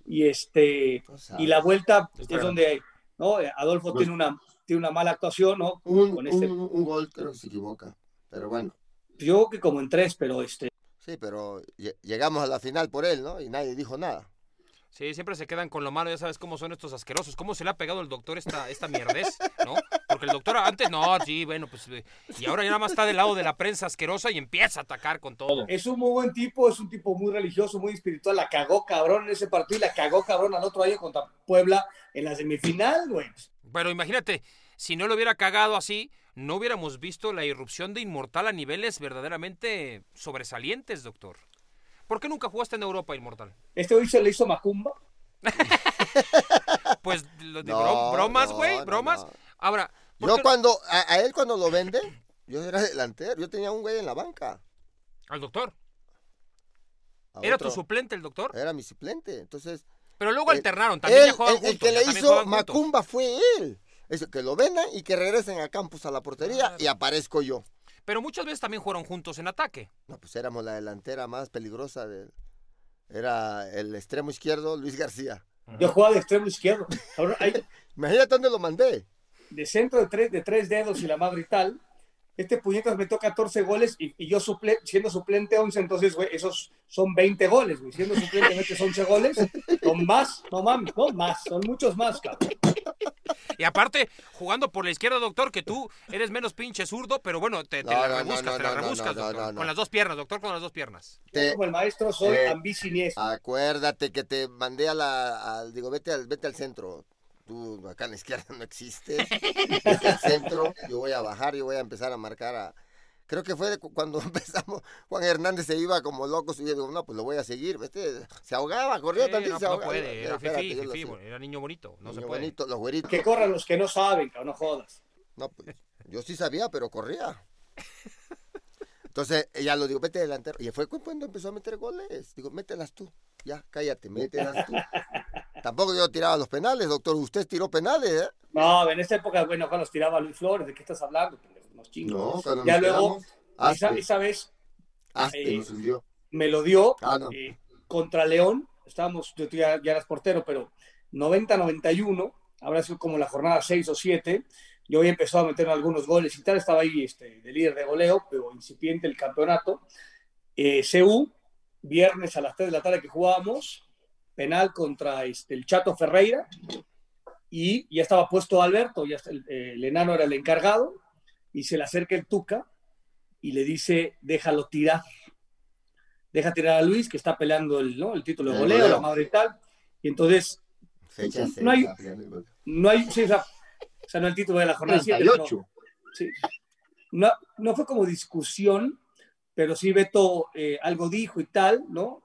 Y este sabes. y la vuelta Está es bien. donde ¿no? Adolfo tiene una, tiene una mala actuación, ¿no? un, con este- un- un gol creo que se equivoca. Pero bueno. Yo creo que como en tres, pero este Sí, pero lle- llegamos a la final por él, ¿no? Y nadie dijo nada. Sí, siempre se quedan con lo malo, ya sabes cómo son estos asquerosos. ¿Cómo se le ha pegado al doctor esta, esta mierdez, no? Porque el doctor antes, no, sí, bueno, pues... eh, Y ahora ya nada más está del lado de la prensa asquerosa y empieza a atacar con todo. es un muy buen tipo, es un tipo muy religioso, muy espiritual, la cagó cabrón en ese partido y la cagó cabrón al otro año contra Puebla en la semifinal, güey. Pero imagínate, si no lo hubiera cagado así, no hubiéramos visto la irrupción de Inmortal a niveles verdaderamente sobresalientes, doctor. ¿Por qué nunca jugaste en Europa, Inmortal? Este hoy se le hizo Macumba. Pues lo de No, bro- bromas, güey, no, bromas. no. Ahora, ¿por Yo qué- cuando, a, a él cuando lo vende, yo era delantero, yo tenía un güey en la banca. al doctor. a ¿Era otro. tu suplente el doctor? Era mi suplente, entonces... Pero luego él- alternaron, también él- ya jugaban el, el juntos, que ya le hizo juntos. Macumba fue él. Eso, que lo vendan y que regresen a Campos a la portería Claro. y aparezco yo. Pero muchas veces también jugaron juntos en ataque. No, pues éramos la delantera más peligrosa de... Era el extremo izquierdo, Luis García. Yo jugaba de extremo izquierdo. Ahora, hay- Imagínate dónde lo mandé. de centro de tres, de tres dedos y la madre y tal. este puñetas metió 14 goles y, y yo suple, siendo suplente 11, entonces, güey, esos son 20 goles, güey. Siendo suplente metes 11 goles, son más, no mames, no más, son muchos más, cabrón. Y aparte, jugando por la izquierda, doctor, que tú eres menos pinche zurdo, pero bueno, te, te No, la no, rebuscas, no, te la rebuscas, no, doctor. no, no. Con las dos piernas, doctor, con las dos piernas. Yo Te- como el maestro soy eh. Acuérdate que te mandé a la, al, digo, vete al, vete al centro. Tú acá en la izquierda no existes. Vete al centro, yo voy a bajar, yo voy a empezar a marcar a... Creo que fue de cuando empezamos, Juan Hernández se iba como loco subiendo, no, pues lo voy a seguir, ¿viste? Se ahogaba, corría Sí, también, no, se no ahogaba. puede, era Espérate, fifí, fifí, era niño bonito, no se Niño puede. bonito, los güeritos. Que corran los que no saben, cabrón, no jodas. No, pues, yo sí sabía, pero corría. Entonces, ya lo digo, vete delantero. Y fue cu- cuando empezó a meter goles. Digo, mételas tú. Ya, cállate, mételas tú. Tampoco yo tiraba los penales, doctor. Usted tiró penales, ¿eh? No, en esta época, bueno, cuando los tiraba Luis Flores, ¿de qué estás hablando? pendejo? No, cuando ya nos luego, esa, esa vez eh, nos me lo dio Ah, no. eh, contra León. Estábamos, yo ya, ya eras portero, pero 90-91, habrá sido como la jornada 6 o 7. Yo había empezado a meter algunos goles y tal, estaba ahí este, de líder de goleo, pero incipiente el campeonato. Eh, CU, viernes a las 3 de la tarde que jugábamos, penal contra este, el Chato Ferreira, y ya estaba puesto Alberto, ya el enano era el encargado, y se le acerca el Tuca y le dice, déjalo tirar deja tirar a Luis, que está peleando el, ¿no? el título de El goleo, goleo. la madre y tal. Y entonces, Fecha no hay- no hay, sí, o sea, o sea, no el título de la jornada 7. 38. Sí. No, no fue como discusión, pero sí Beto eh, algo dijo y tal, ¿no?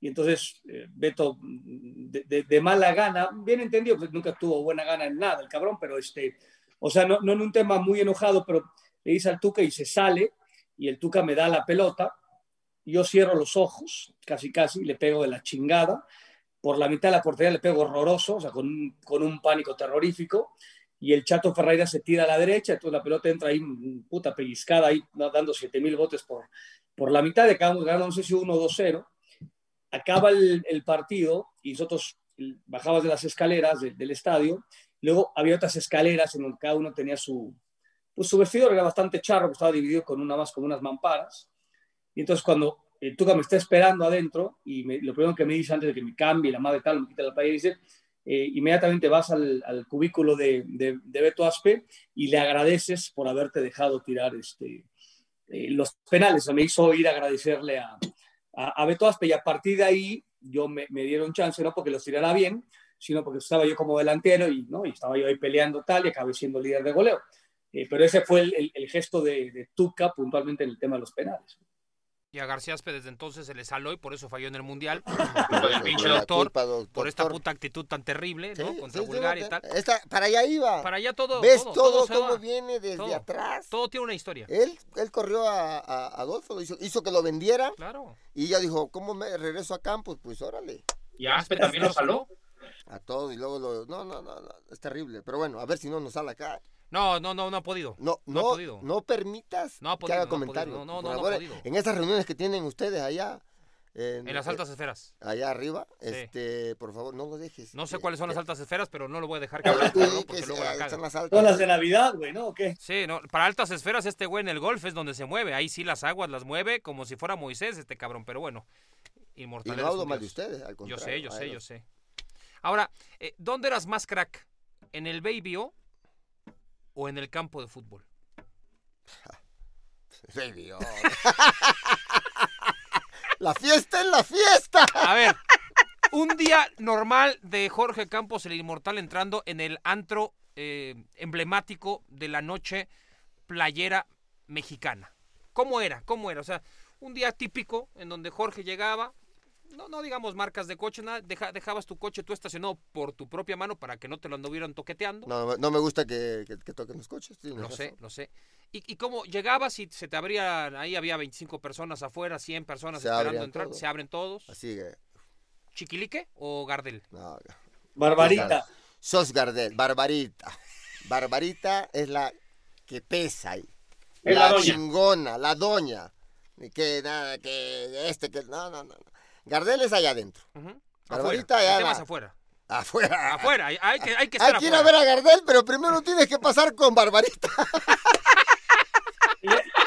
Y entonces eh, Beto, mm, de, de- de mala gana, bien entendido, pues nunca tuvo buena gana en nada el cabrón, pero este, o sea, no, en un tema muy enojado, pero le dice al Tuca y se sale, y el Tuca me da la pelota, yo cierro los ojos, casi casi, le pego de la chingada, por la mitad de la portería le pego horroroso, o sea, con un, pánico terrorífico, y el Chato Ferreira se tira a la derecha, entonces la pelota entra ahí, puta pellizcada, ahí dando 7 mil botes por, por la mitad, acabamos ganando, no sé si 1 o 2-0. Acaba el, partido y nosotros bajabas de las escaleras de- del estadio, luego había otras escaleras en donde cada uno tenía su, pues su vestidor, era bastante charro, estaba dividido con una más como unas mamparas, y entonces cuando el Tuca me está esperando adentro, y me- lo primero que me dice antes de que me cambie, la madre tal, me quita la playa, dice, eh, inmediatamente vas al, cubículo de, de, de Beto Aspe y le agradeces por haberte dejado tirar este, eh, los penales. Me hizo ir a agradecerle a, a, a Beto Aspe y a partir de ahí yo me, me dieron chance, no porque los tirara bien, sino porque estaba yo como delantero y, ¿no? y estaba yo ahí peleando tal y acabé siendo líder de goleo. Eh, pero ese fue el, el- el gesto de, de Tuca puntualmente en el tema de los penales. Y a García Aspe desde entonces se le saló y por eso falló en el Mundial. Por el pinche doctor, culpa, doctor. por esta puta actitud tan terrible, ¿no? Sí, Contra sí, sí, Bulgaria y no, tal. esta- para allá iba. Para allá todo. ¿Ves todo, todo, se cómo va. viene desde Todo. atrás? Todo tiene una historia. Él, él corrió a, a Adolfo, hizo, hizo que lo vendiera Claro. y ella dijo, ¿cómo me regreso a Campos? Pues órale, Y Aspe también lo saló. A todo y luego lo... No, no, no, no, es terrible. Pero bueno, a ver si no nos sale acá. No, no, no, no ha podido. No, No ha no, podido. no permitas No ha que haga no ha comentarios. no, no, no, no ha podido. En esas reuniones que tienen ustedes allá... En, En las eh, altas esferas. allá arriba, Sí. este, por favor, no lo dejes. No sé cuáles son las altas esferas, pero no lo voy a dejar que Ahora hable, di porque que luego la se- caga. son las Son altas. las de Navidad, güey, ¿no? ¿O qué? Sí, no, para altas esferas este güey en el golf es donde se mueve. Ahí sí las aguas las mueve como si fuera Moisés este cabrón, pero bueno. Y Inmortal. no eres hablo un mal de dios. ustedes, al Yo sé, yo sé, yo sé. Ahora, eh, ¿dónde eras más crack? ¿En el Baby O o en el campo de fútbol? Baby, oh. la fiesta es la fiesta. A ver, un día normal de Jorge Campos, el inmortal, entrando en el antro eh, emblemático de la noche playera mexicana. ¿Cómo era? ¿Cómo era? O sea, un día típico en donde Jorge llegaba, no, no digamos marcas de coche, nada, deja- dejabas tu coche tú estacionado por tu propia mano para que no te lo anduvieran toqueteando. No, no me gusta que, que- que toquen los coches. tienes Lo sé, lo sé. Y, y cómo llegabas y se te abría, ahí había 25 personas afuera, 100 personas Se esperando abrían entrar, se abren todos. Así que, ¿Chiquilique o Gardel? no, Barbarita. sos Gardel, Barbarita. Barbarita es la que pesa ahí. La doña. chingona, la doña. Ni que nada, que este, que. No, no, no. Gardel es allá adentro. Barbarita El tema la- es afuera. Afuera. Afuera, hay, hay que, hay que Hay estar que ir a ver a Gardel, pero primero tienes que pasar con Barbarita.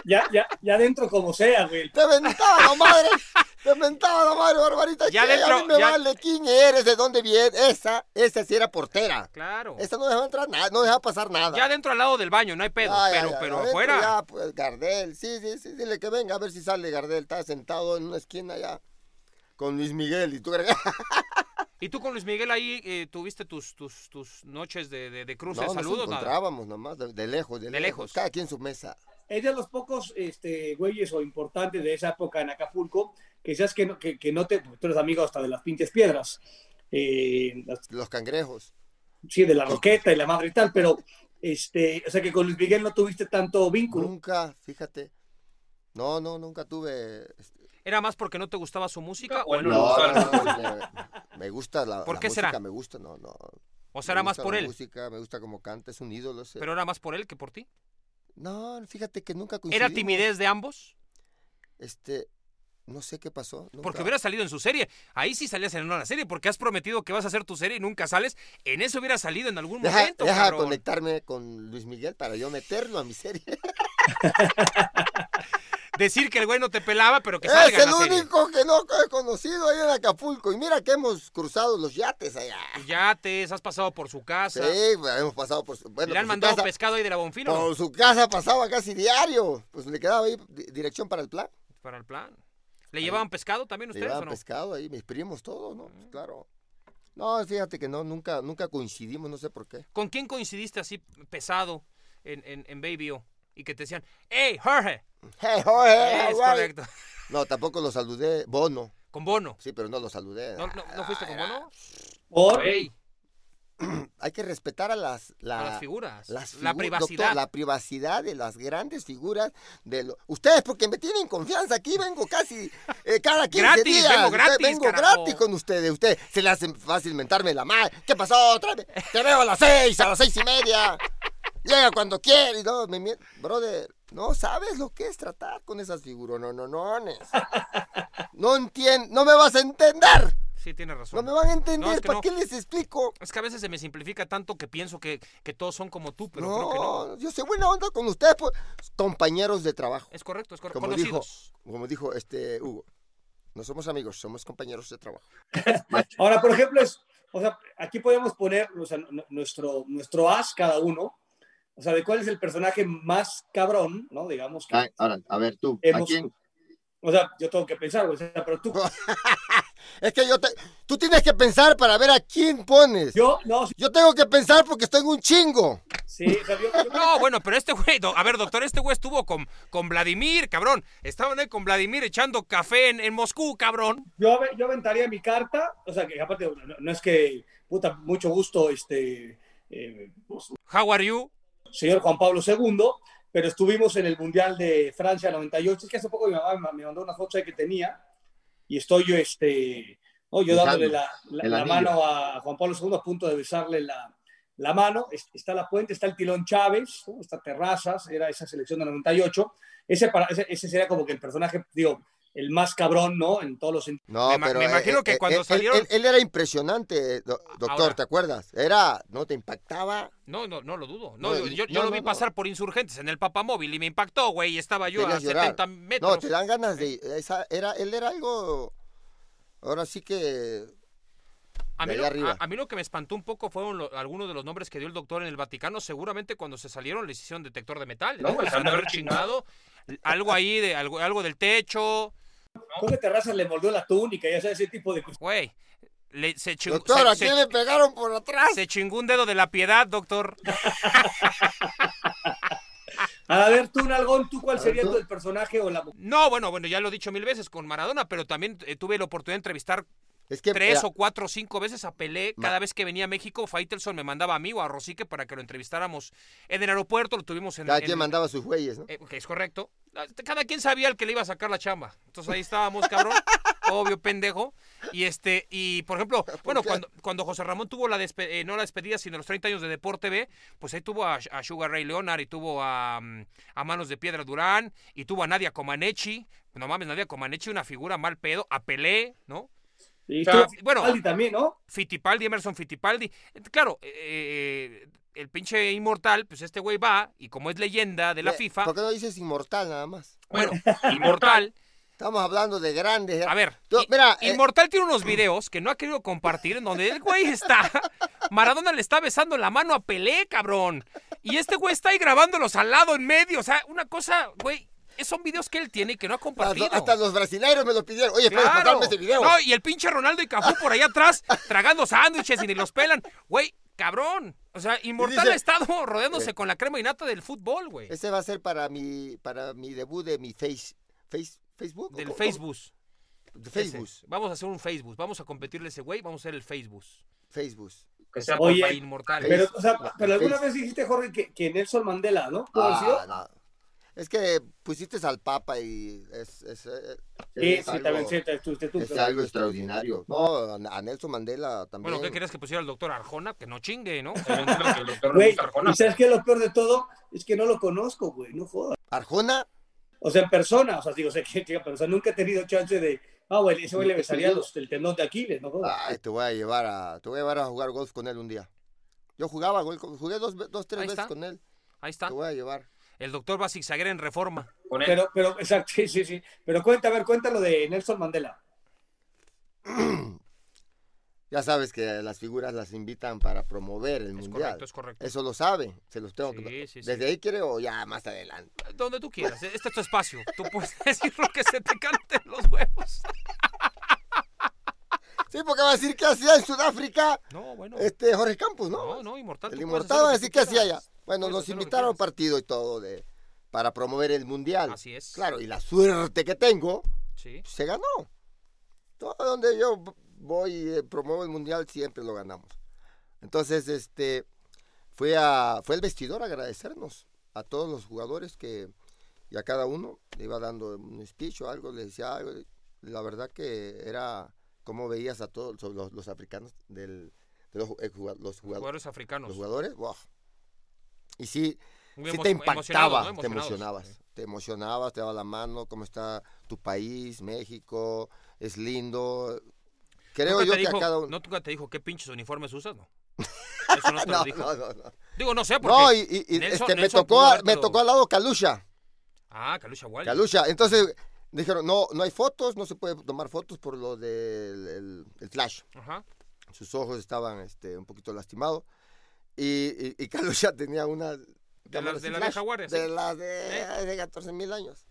Ya ya, ya, dentro como sea, güey. Te mentaba la madre. Te mentaba la madre, Barbarita. Ya ¿qué? dentro, A mí me ya- vale quién eres, de dónde vienes. Esa, esa sí era portera. Claro. Esta no dejaba entrar nada, no dejaba pasar nada. Ya dentro al lado del baño, no hay pedo, pero, ya, pero adentro afuera. Ya, pues Gardel, sí, sí, sí, dile que venga a ver si sale Gardel. Está sentado en una esquina ya con Luis Miguel y tú ¿Y tú con Luis Miguel ahí eh, tuviste tus, tus, tus noches de, de, de cruce No, de nos saludos? Nada. encontrábamos nomás, de, de lejos, de, De lejos. Cada quien su mesa. Es de los pocos este, güeyes o importantes de esa época en Acapulco, que sabes que no, que, que no te, tú eres amigo hasta de las pinches piedras, eh, las- Los cangrejos. sí, de la roqueta y la madre y tal, pero, este, o sea que con Luis Miguel no tuviste tanto vínculo. Nunca, fíjate. No, no, nunca tuve. ¿Era más porque no te gustaba su música o él no le gustaba? no, no, me, me gusta la, ¿Por la qué música, será? me gusta, no, no. O sea, me era más por él, música, me gusta cómo canta, es un ídolo. pero era más por él que por ti. No, fíjate que nunca ¿Era coincidimos. timidez de ambos? Este, no sé qué pasó. Porque hubiera salido en su serie. Ahí sí salías en una serie, porque has prometido que vas a hacer tu serie y nunca sales. En eso hubiera salido en algún Deja, momento, deja cabrón. conectarme con Luis Miguel para yo meterlo a mi serie. Decir que el güey no te pelaba, pero que salga Es el la serie. único que no he conocido ahí en Acapulco. Y mira que hemos cruzado los yates allá. Ya te has pasado por su casa. Sí, hemos pasado por su, bueno, Le han mandado casa. pescado ahí de la Bonfilo. Por su casa pasaba casi diario. Pues le quedaba ahí di- dirección para el plan. Para el plan. ¿Le llevaban pescado también Le ustedes llevaban o no? pescado ahí, mis primos, todo, ¿no? Pues claro. No, fíjate que no, nunca, nunca coincidimos, no sé por qué. ¿Con quién coincidiste así pesado en, en, en Baby O? Y que te decían, ¡Hey, Jorge! Hey, Jorge, es correcto. No, tampoco lo saludé. Bono. Con Bono. Sí, pero no lo saludé. ¿No, no, no fuiste con Bono? Por, Hay que respetar a las, la- a las figuras. las la privacidad. doctor, la privacidad de las grandes figuras de lo- ustedes porque me tienen confianza aquí vengo casi eh, cada 15 Gratis, días vengo Usted- gratis, vengo carajo. gratis con ustedes usted se le hace fácil mentarme la madre ¿qué pasó? Tráeme. te veo a las seis a las seis y media llega cuando quiere y no me mien- brother no sabes lo que es tratar con esas figuras no no no no entiendo no me vas a entender Sí, tienes razón. no me van a entender No, es que ¿para no. qué les explico? Es que a veces se me simplifica tanto que pienso que, que todos son como tú, pero no, creo que no. yo soy buena onda con ustedes, pues, compañeros de trabajo. Es correcto, es correcto. Como dijo, como dijo este Hugo, no somos amigos, somos compañeros de trabajo. Ahora, por ejemplo, es, o sea, aquí podemos poner o sea, n- nuestro, nuestro as cada uno, o sea, de cuál es el personaje más cabrón, ¿no? Digamos que, Ay, ahora, a ver tú, ¿a Hemos- quién? o sea, yo tengo que pensar, o sea, pero tú, Es que yo te, tú tienes que pensar para ver a quién pones. Yo, yo, no, sí, tengo que pensar porque estoy en un chingo. sí, o sea, yo- yo- No, bueno, pero este güey, do- a ver, doctor, este güey estuvo con, con Vladimir, cabrón. Estaban ahí con Vladimir echando café en, en Moscú, cabrón. yo, yo aventaría mi carta, o sea, que aparte, no, no es que, puta, mucho gusto, este, eh, pues, How are you? Señor Juan Pablo II, pero estuvimos en el Mundial de Francia 98. Es que hace poco mi mamá me mandó una foto ahí que tenía y estoy yo, este, ¿no? yo dándole la, la- la mano a Juan Pablo II a punto de besarle la, la mano. Es- Está la puente, está el Tilón Chávez, ¿no? está Terrazas, era esa selección de 98. Ese, para, ese, ese sería como que el personaje, digo, el más cabrón, ¿no? En todos los sentidos. No, Me ma- pero me imagino que cuando él, salieron- él- él era impresionante, do- doctor, Ahora. ¿te acuerdas? Era, no te impactaba. No, no, no lo dudo. No, No, yo, yo- yo no, lo vi no. pasar por insurgentes en el papamóvil y me impactó, güey. Y estaba yo a Querías llorar. 70 metros. No, te dan ganas de, esa, era, él era algo, ahora sí que A mí, lo, allá arriba. a- a mí lo que me espantó un poco fueron lo- algunos de los nombres que dio el doctor en el Vaticano. Seguramente cuando se salieron les hicieron detector de metal. No, ¿no? pues, Les han han de de haber haber chingado algo ahí, de algo, algo del techo. Creo que Terrazas le mordió la túnica y ese tipo de cosas. Güey, le- se, chingó, Doctor, se- ¿a se- quién le pegaron por atrás? se chingó un dedo de la piedad, doctor. A ver, tú, Nalgón, ¿tú cuál sería tú. tu- el personaje o la No, bueno, bueno, ya lo he dicho mil veces con Maradona, pero también eh, tuve la oportunidad de entrevistar Es que tres o cuatro o cinco veces a Pelé. Ma- Cada vez que venía a México, Faitelson me mandaba a mí o a Rosique para que lo entrevistáramos en el aeropuerto. Lo tuvimos en. cada en- quien mandaba sus güeyes, ¿no? eh, que es correcto. Cada quien sabía el que le iba a sacar la chamba. Entonces ahí estábamos, cabrón. Obvio, pendejo. Y este, y por ejemplo, bueno, cuando, cuando José Ramón tuvo la eh, no la despedida, sino los 30 años de Deporte B, pues ahí tuvo a, a Sugar Ray Leonard y tuvo a, mm, a Manos de Piedra Durán y tuvo a Nadia Comaneci. No mames, Nadia Comaneci, una figura mal pedo, a Pelé, ¿no? Y O sea, bueno, también, ¿no? Fittipaldi, Emerson Fittipaldi. Eh, Claro, eh, el pinche inmortal, pues este güey va y como es leyenda de la FIFA, ¿Por qué no dices inmortal nada más? bueno, inmortal, Estamos hablando de grandes. a ver, Tú, mira, eh, Inmortal tiene unos videos que no ha querido compartir en donde el güey está, Maradona le está besando la mano a Pelé, cabrón, y este güey está ahí grabándolos al lado, en medio, o sea, una cosa, güey, son videos que él tiene y que no ha compartido. hasta, hasta los brasileños me lo pidieron. Oye, ¿puedes Claro. pasarme ese video? No, y el pinche Ronaldo y Cafú por allá atrás tragando sándwiches y ni los pelan. Güey, cabrón. O sea, Inmortal dice- ha estado rodeándose Eh. con la crema y nata del fútbol, güey. Ese va a ser para mi, para mi debut de mi face, face Facebook. Del. Facebook. De Facebook. Ese. Vamos a hacer un Facebook. Vamos a competirle a ese güey. Vamos a hacer el Facebook. Facebook. Que sea Oye, Inmortal. Pero, o sea, pero alguna face. vez dijiste, Jorge, que, que Nelson Mandela, ¿no? ¿Pudo haber Ah, sido? no. Es que pusiste al Papa y es, es, eh, Sí, es sí, algo- también, sí, tú, tú, tú, es tú. algo extraordinario. No, a Nelson Mandela también. Bueno, ¿qué querías que pusiera el doctor Arjona? Que no chingue, ¿no? Güey. ¿y sabes qué es lo peor de todo? Es que no lo conozco, güey, no jodas. Arjona, O sea, en persona, o sea, digo, o sea, que, que- pero, o sea, nunca he tenido chance de, ah, güey, ese güey le besaría los, el tendón de Aquiles, no jodas. ay, te voy a llevar a, te voy a llevar a jugar golf con él un día. Yo jugaba golf, con- jugué dos, dos tres Ahí veces está. con él. Ahí está. Te voy a llevar. El doctor va a zigzaguear en reforma. Con él. Pero, pero, exacto, sí, sí, sí. Pero cuenta, a ver, cuéntalo de Nelson Mandela. Ya sabes que las figuras las invitan para promover el Es mundial. correcto, es correcto. Eso lo sabe, se los tengo Sí, que sí, sí. Desde ahí quiere o ya más adelante. Donde tú quieras. Este es tu espacio. Tú puedes decir lo que se te cante en los huevos. Sí, porque va a decir qué hacía en Sudáfrica No, bueno. este Jorge Campos, ¿no? No, no, Inmortal. el inmortal va a decir qué hacía allá. Bueno, nos invitaron a un partido y todo de para promover el mundial. Así es. Claro, y la suerte que tengo, Sí. se ganó. Todo donde yo voy y eh, promuevo el mundial siempre lo ganamos. Entonces, este fue a fue el vestidor a agradecernos a todos los jugadores que y a cada uno le iba dando un speech o algo, le decía algo. La verdad que era como veías a todos los, los africanos del de los, eh, juga- los jugadores, Jugadores africanos. los jugadores, ¡wow! Y sí, te impactaba, ¿no? te emocionabas, te emocionabas, te daba la mano, cómo está tu país, México, es lindo. Creo ¿Nunca yo que dijo- a cada uno... ¿No nunca te dijo qué pinches uniformes usas? No. Eso no te lo dijo. no, no, no. Digo, no sé, porque... No, y, y- Nelson- este, me, tocó, a- me tocó al lado Calusha. Ah, Calusha Wally. Calusha. Entonces dijeron, no, no hay fotos, no se puede tomar fotos por lo del el- el flash. Ajá. Sus ojos estaban este, un poquito lastimados. Y, y, y Calusha tenía una... De las de la flash, vieja guardia, De sí. las de, de 14 mil años.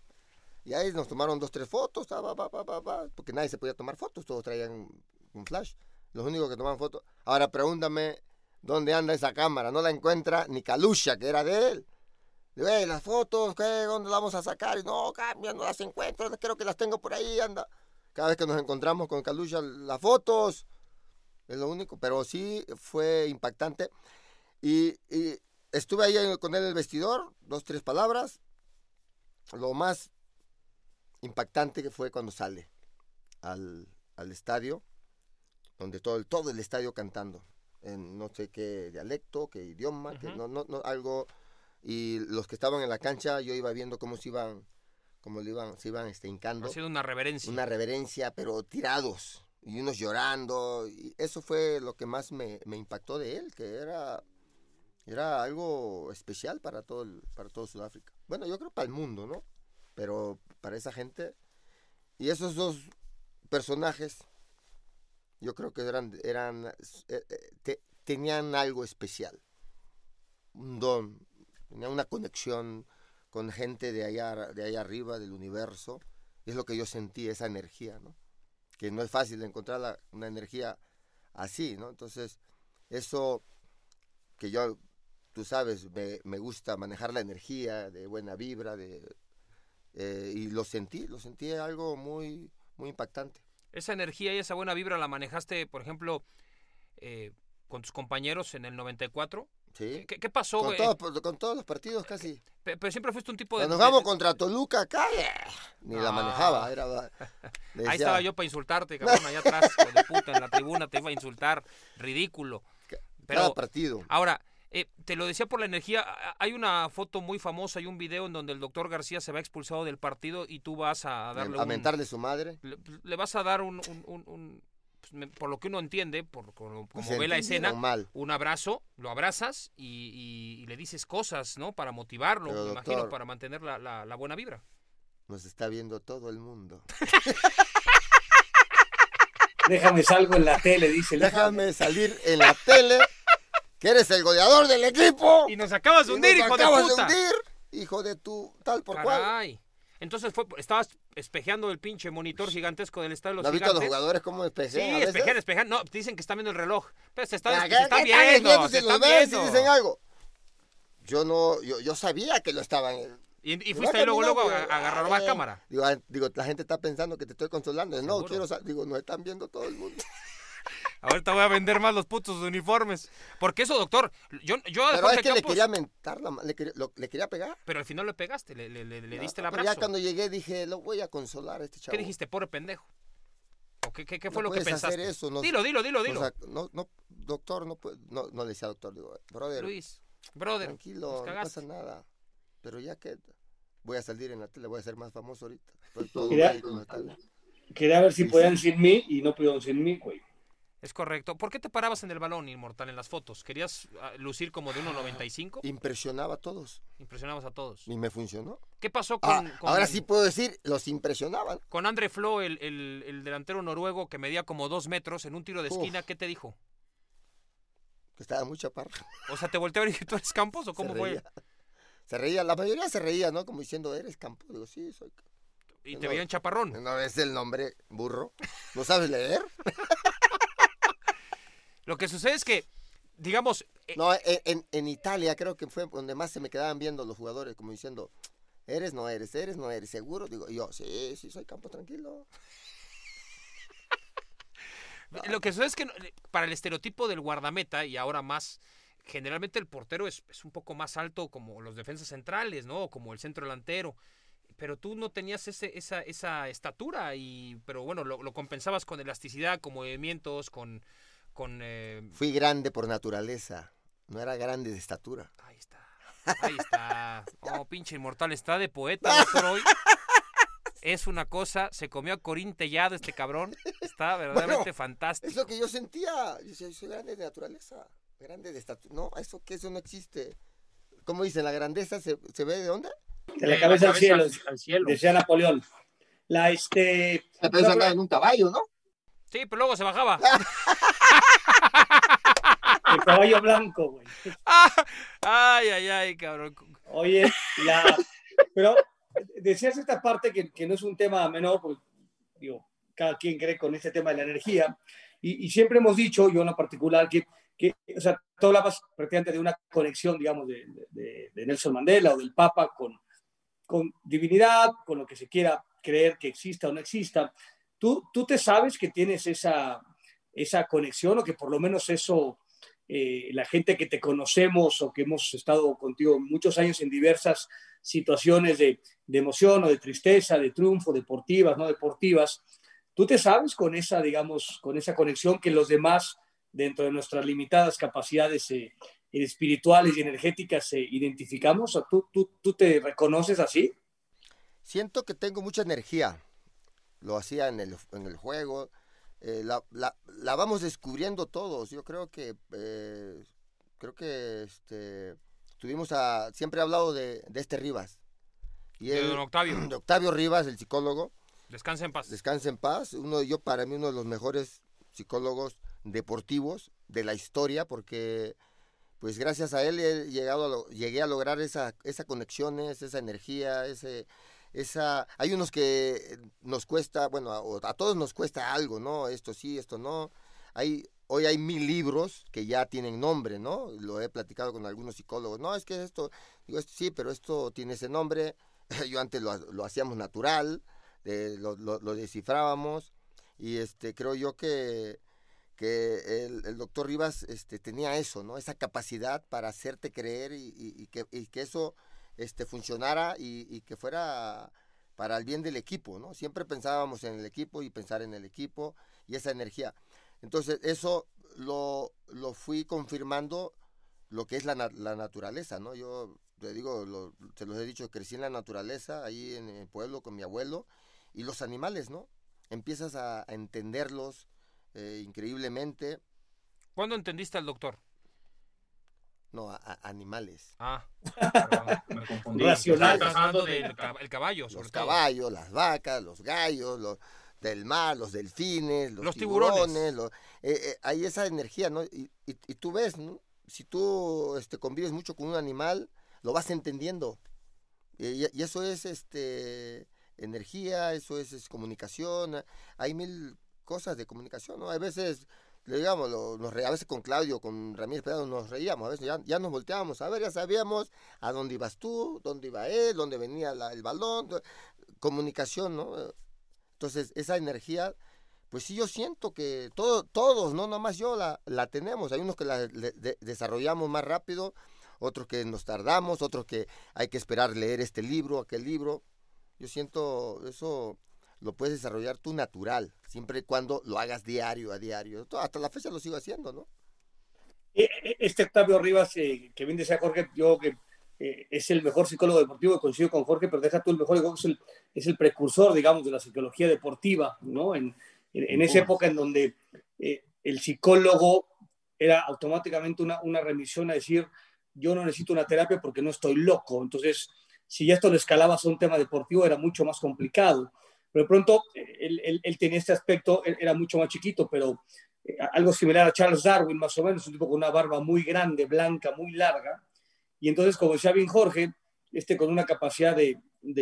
Y ahí nos tomaron dos, tres fotos, ta, pa, pa, pa, porque nadie se podía tomar fotos, todos traían un flash. Los únicos que tomaban fotos. Ahora pregúntame dónde anda esa cámara. No la encuentra ni Calusha, que era de él. Le digo, "Ey, las fotos, ¿qué? ¿dónde las vamos a sacar? Y no, cambia, no las encuentro, creo que las tengo por ahí, anda. Cada vez que nos encontramos con Calusha, las fotos, es lo único. Pero sí fue impactante. Y, y estuve ahí con él en el vestidor, dos, tres palabras. Lo más impactante que fue cuando sale al, al estadio, donde todo el, todo el estadio cantando, en no sé qué dialecto, qué idioma, que Ujú. no, no, no, algo, y los que estaban en la cancha, yo iba viendo cómo se iban, cómo le iban, se iban este, hincando, Ha sido una reverencia. una reverencia, pero tirados, y unos llorando, y eso fue lo que más me, me impactó de él, que era, era algo especial para todo, el- para todo Sudáfrica. Bueno, yo creo para el mundo, ¿no? Pero para esa gente, y esos dos personajes, yo creo que eran, eran eh, eh, te- tenían algo especial, un don, tenían una conexión con gente de allá, de allá arriba, del universo, es lo que yo sentí, esa energía, ¿no? Que no es fácil encontrar la- una energía así, ¿no? Entonces, eso que yo, tú sabes, me, me gusta manejar la energía de buena vibra, de, eh, y lo sentí, lo sentí algo muy, muy impactante. Esa energía y esa buena vibra la manejaste, por ejemplo, eh, con tus compañeros en el 94. ¿sí? ¿Qué, qué pasó, Con, todos- con todos los partidos casi. Pe- Pero siempre fuiste un tipo de... De- jugamos contra Toluca acá, ni la Ah. manejaba. Era, Ahí estaba yo para insultarte, cabrón, allá atrás, de puta, en la tribuna te iba a insultar, ridículo. Cada Pero partido. ahora, eh, te lo decía por la energía, hay una foto muy famosa y un video en donde el doctor García se va expulsado del partido y tú vas a darle A mentarle su madre. Le, le vas a dar un, un- un- un- pues, me- por lo que uno entiende, por como, como ve la escena, mal. un abrazo, lo abrazas y, y- y le dices cosas, ¿no? Para motivarlo, Pero, me imagino, para mantener la, la- la buena vibra. Nos está viendo todo el mundo. Déjame salgo en la tele, dice Déjame salir en la tele, que eres el goleador del equipo. Y nos acabas de Y hundir, nos hijo de acabas puta. hundir, hijo de tu tal por cual. Caray. Entonces fue, estabas espejeando el pinche monitor gigantesco del estadio de los ¿No has visto a los jugadores cómo Sí, despejan a veces? espejean, espejean. No, dicen que están viendo el reloj. Pero se está, ¿Para se está viendo, viendo se los están ven, si viendo. dicen algo? Yo no, yo, yo sabía que lo estaban. Y, y Me fuiste ahí luego, luego a, a agarrar la eh, cámara. Digo, ah, digo, la gente está pensando que te estoy consolando. No, Seguro. quiero digo, nos están viendo todo el mundo. Ahorita voy a vender más los putos uniformes. Porque eso, doctor, yo, yo a Pero Jorge es que le quería mentar, la le quería, lo- le quería pegar. Pero al final le pegaste, le, le- le- No, diste el pero abrazo. Ya cuando llegué dije, lo voy a consolar a este chavo. ¿Qué dijiste? Pobre pendejo. ¿O qué, qué- qué fue No lo que puedes hacer pensaste? eso, no- dilo, dilo, dilo, O dilo. sea, no, no, doctor, no, no, no le decía doctor, digo, brother, Luis, brother, tranquilo, no pasa nada. Pero ya que voy a salir en la tele, voy a ser más famoso ahorita. Todo está bien. Quería ver si Sí, podían sí. sin mí y no pudieron sin mí, güey. Es correcto. ¿Por qué te parabas en el balón, Inmortal, en las fotos? ¿Querías ah, lucir como de 1.95? Impresionaba a todos Impresionabas a todos. y me funcionó. ¿Qué pasó con, Ah, con- ahora sí puedo decir, los impresionaban. con André Flo, el, el- el delantero noruego que medía como dos metros en un tiro de Uf. esquina? ¿Qué te dijo? que Estaba muy chaparro. O sea, ¿te volteó a ver y tú eres Campos o cómo se fue? Se reía, la mayoría se reía, ¿no? Como diciendo, ¿eres campo? Digo, sí, soy. Y te veían chaparrón. No es el nombre, burro. ¿No sabes leer? Lo que sucede es que, digamos, eh, No, en, en- en Italia creo que fue donde más se me quedaban viendo los jugadores, como diciendo, ¿eres, no eres? ¿Eres, no eres? ¿Seguro? Digo, y yo, sí, sí, soy campo tranquilo. Lo que sucede es que para el estereotipo del guardameta y ahora más, generalmente el portero es, es un poco más alto como los defensas centrales, ¿no? Como el centro delantero. Pero tú no tenías ese, esa, esa estatura, y, pero bueno, lo, lo compensabas con elasticidad, con movimientos, con... con eh, Fui grande por naturaleza, no era grande de estatura. ahí está, ahí está. Oh, pinche inmortal, está de poeta doctor, hoy. Es una cosa, se comió a Corín Tellado este cabrón. Está verdaderamente Es fantástico. lo que yo sentía, yo decía, soy grande de naturaleza, grande de estatura. No, eso que eso no existe. ¿Cómo dicen? ¿La grandeza se, se ve de dónde? De la cabeza al cielo, al cielo. decía Napoleón. La este. Pero andaba en un caballo, ¿no? Sí, pero luego se bajaba. El caballo blanco, güey. Ay, ay, ay, cabrón. Oye, la, pero decías esta parte que, que no es un tema menor, pues digo, cada quien cree con este tema de la energía, y, y siempre hemos dicho, yo en lo particular, que, que o sea, tú hablabas prácticamente de una conexión, digamos, de, de- de Nelson Mandela o del Papa con, con divinidad, con lo que se quiera creer que exista o no exista. ¿Tú, tú te sabes que tienes esa, esa conexión o que por lo menos eso eh, la gente que te conocemos o que hemos estado contigo muchos años en diversas situaciones de, emoción o de tristeza, de triunfo, deportivas, no deportivas, tú te sabes con esa, digamos, con esa conexión que los demás, dentro de nuestras limitadas capacidades eh, espirituales y energéticas, eh, identificamos? ¿O tú, tú, ¿Tú te reconoces así? Siento que tengo mucha energía. Lo hacía en el, en el juego. Eh, la, la- la vamos descubriendo todos. Yo creo que eh, creo que este tuvimos a siempre he hablado de, de este Rivas. Y De él- don Octavio. de Octavio Rivas, el psicólogo. Descansa en paz. Descansa en paz. Uno yo para mí uno de los mejores psicólogos deportivos de la historia porque pues gracias a él he llegado a lo- llegué a lograr esa esa conexiones, esa energía, ese esa hay unos que nos cuesta, bueno, a, todos nos cuesta algo, ¿no? Esto sí, esto no. Hay hoy hay mil libros que ya tienen nombre, ¿no? Lo he platicado con algunos psicólogos. No, es que esto digo, esto sí, pero esto tiene ese nombre. Yo antes lo, lo hacíamos natural, lo, lo- descifrábamos y este creo yo que que el, el doctor Rivas este, tenía eso, ¿no? Esa capacidad para hacerte creer y, y- y que, y que eso este, funcionara y, que fuera para el bien del equipo, ¿no? Siempre pensábamos en el equipo y pensar en el equipo y esa energía. Entonces, eso lo, lo fui confirmando lo que es la, la naturaleza, ¿no? Yo te digo, lo, te los he dicho, crecí en la naturaleza, ahí en el pueblo con mi abuelo, y los animales, ¿no? Empiezas a, a entenderlos, eh, increíblemente. ¿Cuándo entendiste al doctor? No, a- a- animales. Ah, Me confundí. Racional. estás hablando del el caballo, sobre Los todo. caballos, las vacas, los gallos, los del mar, los delfines, los, Los tiburones. tiburones. los- eh, eh, hay esa energía, ¿no? Y, y- y tú ves, ¿no? Si tú este, convives mucho con un animal, lo vas entendiendo. Y, y eso es este energía, eso es, es comunicación. Hay mil cosas de comunicación, ¿no? Hay veces, digamos, nos a veces con Claudio, con Ramírez Pedrado nos reíamos, a veces ya, nos volteábamos, a ver, ya sabíamos a dónde ibas tú, dónde iba él, dónde venía el balón, comunicación, ¿no? Entonces, esa energía, pues sí, yo siento que todo, todos, no nomás yo, la, la tenemos. Hay unos que la desarrollamos más rápido, otros que nos tardamos, otros que hay que esperar leer este libro, aquel libro. Yo siento eso lo puedes desarrollar tú natural, siempre y cuando lo hagas diario a diario. Hasta la fecha lo sigo haciendo, ¿no? Eh, eh, Este Octavio Rivas, eh, que bien decía Jorge, yo que eh, es el mejor psicólogo deportivo, y coincido con Jorge, pero deja tú el mejor, yo creo que es el, es el precursor, digamos, de la psicología deportiva, ¿no? En, en, en esa época en donde eh, el psicólogo era automáticamente una, una remisión a decir, yo no necesito una terapia porque no estoy loco. Entonces, si ya esto lo escalabas a un tema deportivo, era mucho más complicado. Pero de pronto, él, él- él tenía este aspecto, era mucho más chiquito, pero eh, algo similar a Charles Darwin, más o menos, un tipo con una barba muy grande, blanca, muy larga. Y entonces, como decía bien Jorge, este con una capacidad de,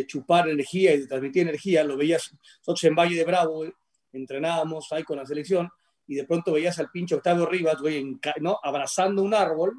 chupar energía y de transmitir energía, lo veías nosotros en Valle de Bravo, entrenábamos ahí con la selección, y de pronto veías al pinche Octavio Rivas, güey, en ¿no? abrazando un árbol,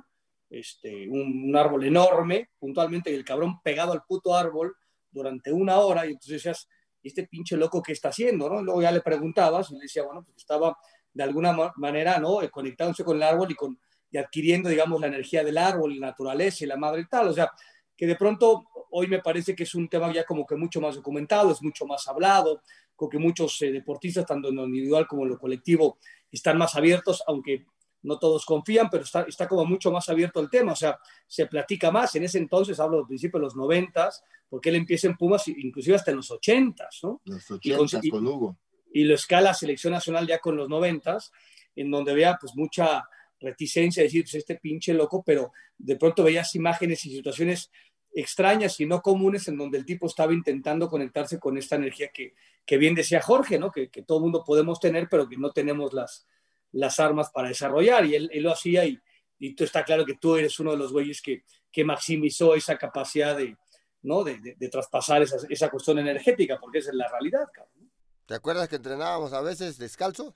este, un árbol enorme, puntualmente, y el cabrón pegado al puto árbol durante una hora, y entonces decías, este pinche loco, ¿qué está haciendo? ¿no? Luego ya le preguntabas, y le decía, bueno, pues estaba de alguna ma- manera, ¿no? Eh, conectándose con el árbol y, con, y adquiriendo, digamos, la energía del árbol, la naturaleza y la madre y tal. O sea, que de pronto hoy me parece que es un tema ya como que mucho más documentado, es mucho más hablado, con que muchos eh, deportistas, tanto en lo individual como en lo colectivo, están más abiertos, aunque no todos confían, pero está, está como mucho más abierto el tema, o sea, se platica más. En ese entonces, hablo del principio de los noventas, porque él empieza en Pumas, inclusive hasta en los ochentas, ¿no? Los Y con- 80 y- con Hugo. y lo escala a selección nacional ya con los noventas, en donde vea pues mucha reticencia, decir, pues este pinche loco, pero de pronto veías imágenes y situaciones extrañas y no comunes en donde el tipo estaba intentando conectarse con esta energía que, que bien decía Jorge, ¿no? Que, que todo mundo podemos tener, pero que no tenemos las, las armas para desarrollar. Y él, él lo hacía y, y tú está claro que tú eres uno de los güeyes que, que maximizó esa capacidad de, ¿no? de, de- de traspasar esa, esa cuestión energética, porque esa es la realidad, cabrón. ¿Te acuerdas que entrenábamos a veces descalzo?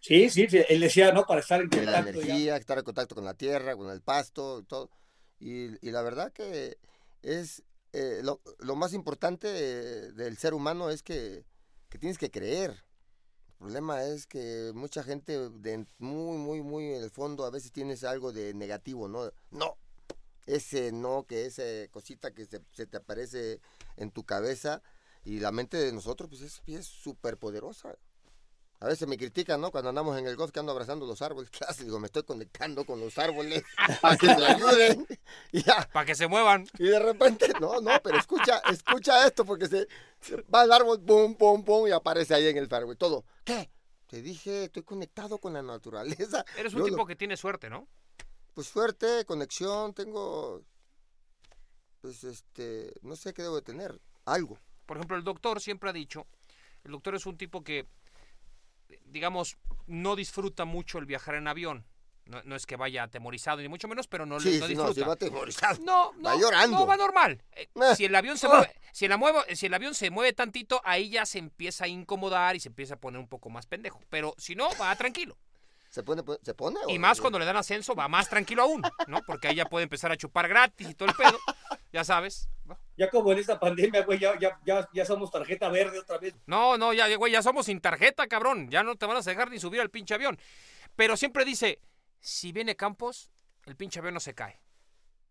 Sí, sí, sí, él decía, ¿no? Para estar en la contacto. digamos. energía, estar en contacto con la tierra, con el pasto y todo. Y, y la verdad que es eh, lo, lo más importante de- del ser humano es que, que tienes que creer. Problema es que mucha gente de muy, muy, muy en el fondo a veces tienes algo de negativo, ¿no? No, ese no, que esa cosita que se, se te aparece en tu cabeza y la mente de nosotros pues es es súper poderosa. A veces me critican, ¿no? Cuando andamos en el golf que ando abrazando los árboles. Claro, digo, me estoy conectando con los árboles para que me ayuden. Para que se muevan. Y de repente, no, no, pero escucha, escucha esto porque se, se va el árbol, pum, pum, pum, y aparece ahí en el árbol. Todo. ¿Qué? Te dije, estoy conectado con la naturaleza. Eres un Yo lo- tipo que tiene suerte, ¿no? Pues suerte, conexión, tengo. Pues este. No sé qué debo de tener. Algo. Por ejemplo, el doctor siempre ha dicho, el doctor es un tipo que, digamos, no disfruta mucho el viajar en avión. No, no es que vaya atemorizado ni mucho menos, pero no, le- Sí, no sí, no, disfruta. se va atemorizado. No, no, Va llorando. no, va normal. Eh, Eh. Si el avión se Ah. mueve, si el, amuevo- si el avión se mueve tantito, ahí ya se empieza a incomodar y se empieza a poner un poco más pendejo. Pero si no, va tranquilo. ¿Se pone? ¿Se pone? Y o- más cuando le dan ascenso, va más tranquilo aún, ¿no? Porque ahí ya puede empezar a chupar gratis y todo el pedo. Ya sabes. Ya como en esta pandemia, güey, ya, ya, ya, ya somos tarjeta verde otra vez. No, no, ya, güey, ya somos sin tarjeta, cabrón. Ya no te van a dejar ni subir al pinche avión. Pero siempre dice, si viene Campos, el pinche avión no se cae.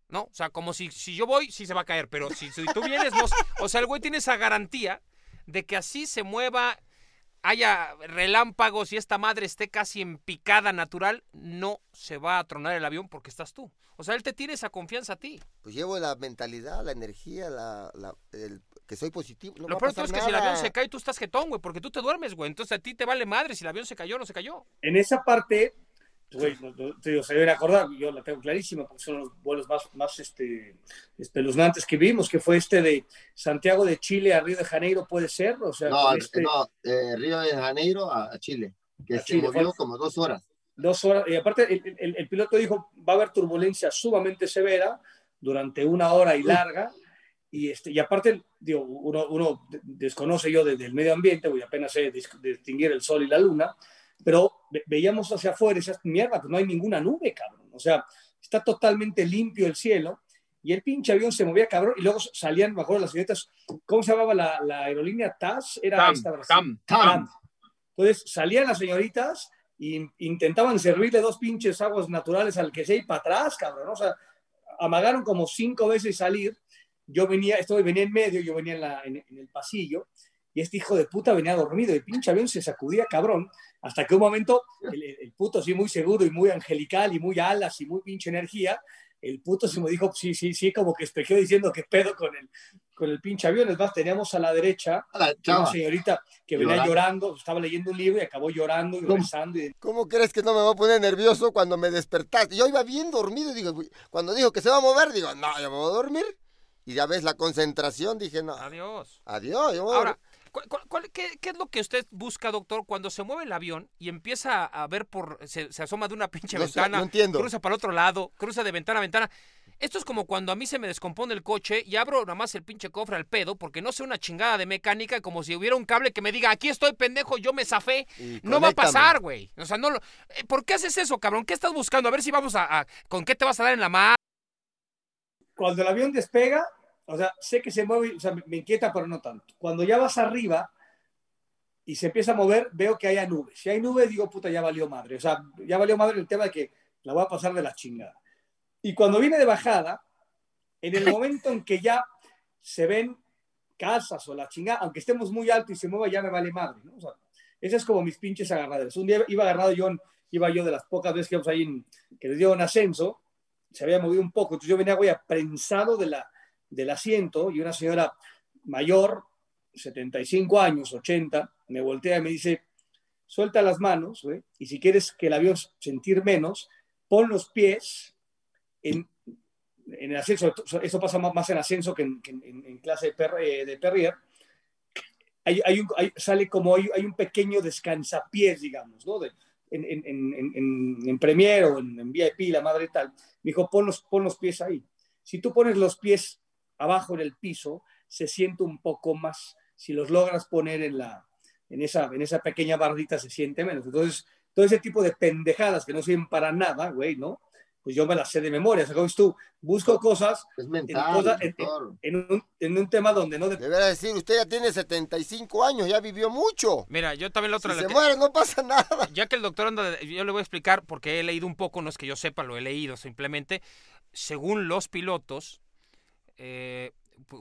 ¿No? O sea, como si, si yo voy, sí se va a caer. Pero si, si tú vienes, no. O sea, el güey tiene esa garantía de que así se mueva, haya relámpagos y esta madre esté casi en picada natural, no se va a tronar el avión porque estás tú. O sea, él te tiene esa confianza a ti. Pues llevo la mentalidad, la energía, la, la- el que soy positivo. No Lo peor es que si el avión se cae, tú estás jetón, güey, porque tú te duermes, güey. Entonces a ti te vale madre si el avión se cayó o no se cayó. En esa parte, güey, no- no- te digo, se deben acordar, yo la tengo clarísima, porque son los vuelos más, más este, espeluznantes que vimos, que fue este de Santiago de Chile a Río de Janeiro, ¿puede ser? O sea, No, este, no, eh, Río de Janeiro a, a Chile, que A se Chile, movió fue- como dos horas. dos horas, y aparte el, el- el piloto dijo, va a haber turbulencia sumamente severa durante una hora y larga, y, este, y aparte, digo, uno, uno desconoce yo desde el medio ambiente, voy apenas sé dis- distinguir el sol y la luna, pero ve- veíamos hacia afuera y decías, mierda, pues no hay ninguna nube, cabrón, o sea, está totalmente limpio el cielo, y el pinche avión se movía, cabrón, y luego salían, me acuerdo, las señoritas, ¿cómo se llamaba la, la aerolínea TAS? Era Tam, esta, tam. Tam. Entonces salían las señoritas e intentaban servirle dos pinches aguas naturales al que sea y para atrás, cabrón. O sea, amagaron como cinco veces salir. Yo venía, esto venía en medio, yo venía en, la- en- en el pasillo y este hijo de puta venía dormido. El pinche avión se sacudía, cabrón, hasta que un momento el, puto, sí, muy seguro y muy angelical y muy alas y muy pinche energía, el puto se me dijo, sí, sí, sí, como que espejeó diciendo que pedo con el, con el pinche avión. Es más, teníamos a la derecha A la una señorita que venía Llorando. llorando, estaba leyendo un libro y acabó llorando y ¿Cómo? rezando. Y... ¿Cómo crees que no me voy a poner nervioso cuando me despertaste? Yo iba bien dormido, digo, güey, cuando dijo que se va a mover, digo, no, yo me voy a dormir. Y ya ves la concentración, dije, no, Adiós. adiós, yo me voy a Ahora, dormir. ¿Cuál- cuál- cuál- qué, qué es lo que usted busca, doctor, cuando se mueve el avión y empieza a ver por. se, se asoma de una pinche No sé, ventana, no entiendo. cruza para el otro lado, cruza de ventana a ventana? Esto es como cuando a mí se me descompone el coche y abro nada más el pinche cofre al pedo porque no sé una chingada de mecánica como si hubiera un cable que me diga, aquí estoy pendejo, yo me zafé. Y No va a pasar, güey. O sea, no lo... eh, ¿Por qué haces eso, cabrón? ¿Qué estás buscando? A ver si vamos a... a- ¿Con qué te vas a dar en la mano? Cuando el avión despega, o sea, sé que se mueve, o sea, me- inquieta, pero no tanto. Cuando ya vas arriba y se empieza a mover, veo que haya nubes. Si hay nubes, digo, puta, ya valió madre. O sea, ya valió madre el tema de que la voy a pasar de la chingada. Y cuando viene de bajada, en el momento en que ya se ven casas o la chingada, aunque estemos muy alto y se mueva, ya me vale madre, ¿no? O sea, ese es como mis pinches agarraderas. Un día iba agarrado yo, iba yo de las pocas veces que íbamos ahí, en- que les dio un ascenso, se había movido un poco, entonces yo venía, güey, prensado de la, del asiento y una señora mayor, 75 años, 80, me voltea y me dice, suelta las manos, güey, y si quieres que el avión sentir menos, pon los pies en, en el ascenso, eso pasa más, en ascenso que en, que en- en clase de, per- eh, de Perrier, hay, hay un- hay- sale como hay, un pequeño descansapiés, digamos, ¿no? De- en, Premier o en VIP, la madre tal, me dijo, pon los, pon los pies ahí. Si tú pones los pies abajo en el piso, se siente un poco más. Si los logras poner en, la, en, esa, en esa pequeña bardita, se siente menos. Entonces, todo ese tipo de pendejadas que no sirven para nada, güey, ¿no? Pues yo me las sé de memoria. Dices tú, busco cosas Es en, mental, en- doctor. en un, en un tema donde no... de- Deberá decir, usted ya tiene 75 años, ya vivió mucho. Mira, yo también la otra... Si se que- muere, no pasa nada. Ya que el doctor anda, de- yo le voy a explicar porque he leído un poco, no es que yo sepa, lo he leído simplemente. Según los pilotos, eh,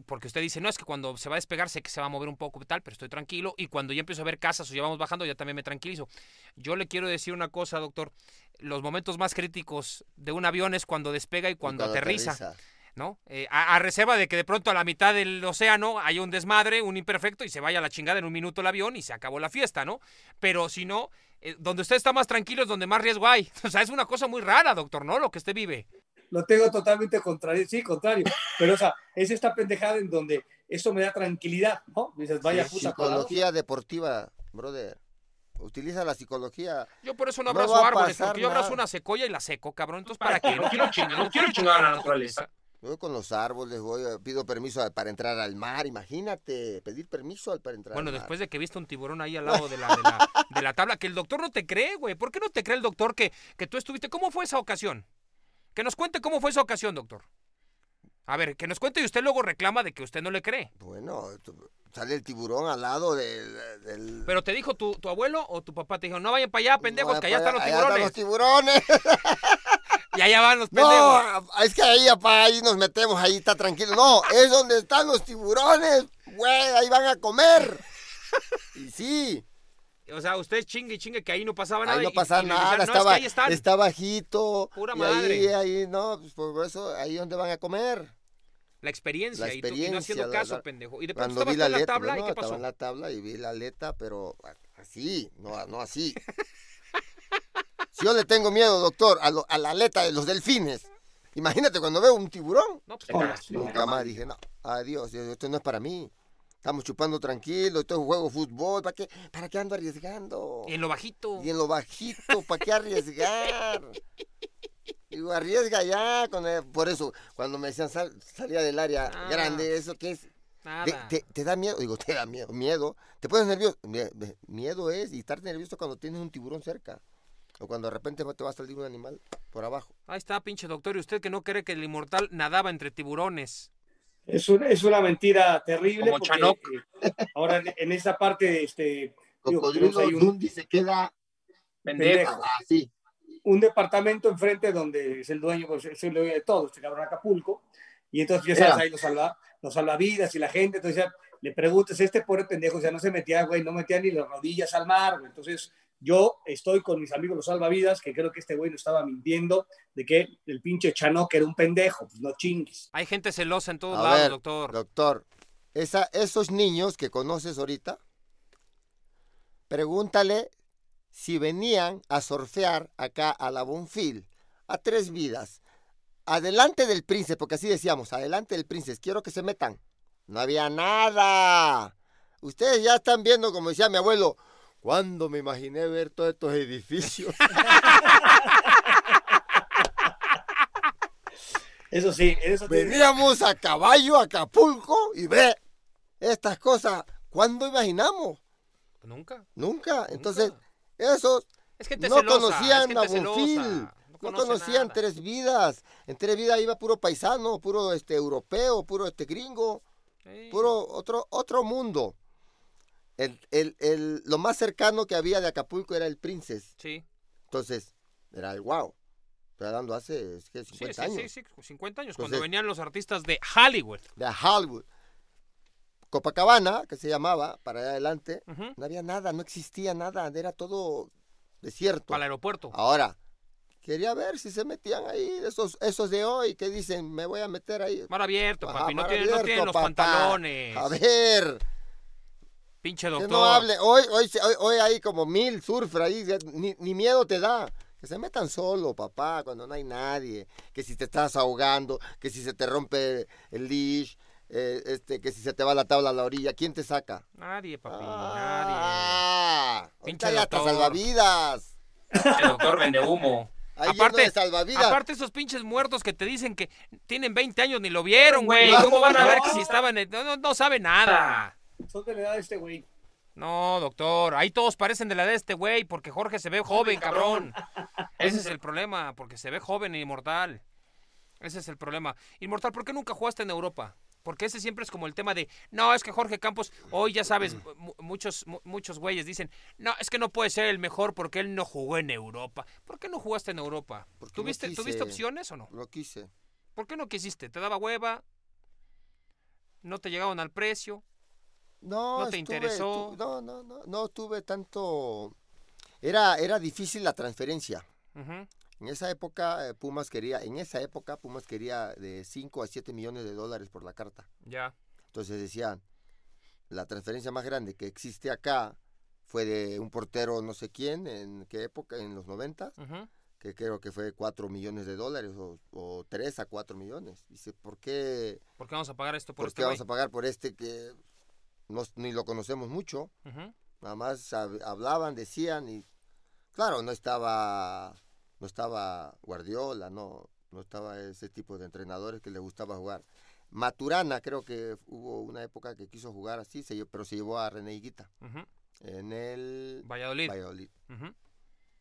porque usted dice, no, es que cuando se va a despegar sé que se va a mover un poco y tal, pero estoy tranquilo. Y cuando ya empiezo a ver casas o ya vamos bajando, ya también me tranquilizo. Yo le quiero decir una cosa, doctor. Los momentos más críticos de un avión es cuando despega y cuando, aterriza. ¿no? Eh, a, a reserva de que de pronto a la mitad del océano haya un desmadre, un imperfecto y se vaya a la chingada en un minuto el avión y se acabó la fiesta, ¿no? Pero si no, eh, donde usted está más tranquilo es donde más riesgo hay. O sea, es una cosa muy rara, doctor, ¿no? Lo que usted vive. Lo tengo totalmente contrario, sí, contrario, pero o sea, es esta pendejada en donde eso me da tranquilidad, ¿no? Dices, vaya Sí, puta psicología deportiva, brother. Utiliza la psicología. Yo por eso no abrazo árboles, porque yo abrazo nada. una secoya y la seco, cabrón. Entonces, ¿para qué? No quiero chingar, no quiero chingar a la naturaleza. Yo con los árboles, voy, pido permiso para entrar al mar, imagínate, pedir permiso al- para entrar Bueno, al mar. después de que viste un tiburón ahí al lado de la, de la, de la tabla, que el doctor no te cree, güey. ¿Por qué no te cree el doctor que, que tú estuviste? ¿Cómo fue esa ocasión? Que nos cuente cómo fue esa ocasión, doctor. A ver, que nos cuente y usted luego reclama de que usted no le cree. Bueno, sale el tiburón al lado del... del- Pero te dijo tu, tu abuelo o tu papá, te dijo, no vayan para allá, pendejos, No, que allá están los allá tiburones. los tiburones. Y allá van los pendejos. No, es que ahí, apá, ahí nos metemos, ahí está tranquilo. No, es donde están los tiburones, güey, ahí van a comer. Y sí, O sea, usted chingue y chingue que ahí no pasaba nada. ahí no y- pasa y le nada, dijeron, "No, es que estaba, ahí están". está bajito. Pura y ahí, madre. ahí, no, pues por eso, ahí donde van a comer. La experiencia, La y, tú- y no experiencia, haciendo la- caso, la- pendejo. Y de pronto Cuando estabas vi tú la en la aleta, tabla, no, ¿y qué estaba pasó? en la tabla y vi la aleta, pero así, no, no así. Si yo le tengo miedo, doctor, a, lo- a la aleta de los delfines, imagínate cuando veo un tiburón, No, pues, cagas. nunca más dije, no, adiós, esto no es para mí. Estamos chupando tranquilo, esto es un juego fútbol, ¿para qué, ¿para qué ando arriesgando? Y en lo bajito. Y en lo bajito, ¿para qué arriesgar? Digo, arriesga ya. Con el- por eso, cuando me decían sal- salía del área Ah. grande, ¿eso qué es? Nada. Te, te- te da miedo? Digo, te da miedo. Miedo. ¿Te pones nervioso? Miedo es y estar nervioso cuando tienes un tiburón cerca. O cuando de repente te va a salir un animal por abajo. Ahí está, pinche doctor. Y usted que no cree que el inmortal nadaba entre tiburones. Es una, es una mentira terrible. Como porque, Chanoc. eh, ahora, en, esta parte, este, digo, Cocodrilo ahí un, se queda Pendejo. así. un departamento enfrente donde es el dueño, pues, es el dueño de todo, este cabrón Acapulco. Y entonces ya sabes, Era. ahí los, salva, los salvavidas y la gente. Entonces ya le preguntas, este pobre pendejo ya no se metía, güey, no metía ni las rodillas al mar. güey. Entonces yo estoy con mis amigos los salvavidas, que creo que este güey no estaba mintiendo de que el pinche Chanoc era un pendejo. Pues no chingues. Hay gente celosa en todos A lados, ver, doctor. Doctor, esa, esos niños que conoces ahorita, pregúntale si venían a surfear acá a la Bonfil, a tres vidas, adelante del príncipe, porque así decíamos, adelante del príncipe, quiero que se metan. No había nada. Ustedes ya están viendo, como decía mi abuelo, cuando me imaginé ver todos estos edificios. Eso sí, eso tiene- Veníamos a caballo a Acapulco y ve estas cosas. ¿Cuándo imaginamos? Nunca. Nunca. Entonces, esos Es gente no celosa. conocían es a gente celosa, Bonfil. No, No conoce conocían nada. tres vidas. En tres vidas iba puro paisano, puro este europeo, puro este gringo, Sí. puro otro, otro mundo. El, el- el- lo más cercano que había de Acapulco era el Princess. Sí. Entonces, era el wow. Estoy hablando hace es que Sí, 50 sí, años. sí, sí, 50 años, Entonces- cuando venían los artistas de Hollywood. De Hollywood. Copacabana, que se llamaba, para allá adelante, no había nada, no existía nada, era todo desierto. Para el aeropuerto. Ahora, quería ver si se metían ahí, esos, esos de hoy que dicen, me voy a meter ahí. Mar abierto, Ajá, papi. No mar tienen, no abierto, tienen los papá. pantalones. A ver, Pinche que doctor. no hable. Hoy, hoy, hoy, hoy hay como mil surfer ahí, ni, ni miedo te da. Que se metan solo, papá, cuando no hay nadie. Que si te estás ahogando, que si se te rompe el leash, eh, este, que si se te va la tabla a la orilla, ¿quién te saca? Nadie, papi. Nadie. Ah, Pinche ya hasta doctor. salvavidas. El doctor vende humo. Ahí Aparte, de salvavidas. aparte esos pinches muertos que te dicen que tienen 20 años ni lo vieron, güey. ¿Cómo van a ver que si estaban en... No, no, no sabe nada. Son de la edad de este güey. No, doctor. Ahí todos parecen de la de este güey porque Jorge se ve joven, cabrón. Ese es el problema, porque se ve joven e inmortal. Ese es el problema. Inmortal, ¿por qué nunca jugaste en Europa? Porque ese siempre es como el tema de, no, es que Jorge Campos, hoy ya sabes, mu- muchos, mu- muchos güeyes dicen, no, es que no puede ser el mejor porque él no jugó en Europa. ¿Por qué no jugaste en Europa? Porque no ¿Tuviste, quise. ¿Tuviste opciones o no? Lo quise. ¿Por qué no quisiste? ¿Te daba hueva? ¿No te llegaban al precio? No, ¿No te estuve- interesó? tu- no, no, no, no tuve tanto. Era, era difícil la transferencia. En esa época, eh, Pumas quería, en esa época, Pumas quería de 5 a 7 millones de dólares por la carta. Ya. Entonces decían, la transferencia más grande que existe acá fue de un portero no sé quién, en qué época, en los 90, Ujú. que creo que fue 4 millones de dólares o, o 3 a 4 millones. Dice, ¿por qué, ¿Por qué vamos a pagar esto por, por este qué vamos a pagar por este que no- ni lo conocemos mucho? Nada más hab- hablaban, decían y claro, no estaba no estaba Guardiola, no no estaba ese tipo de entrenadores que le gustaba jugar. Maturana creo que hubo una época que quiso jugar así, se pero se llevó a René Higuita. En el Valladolid.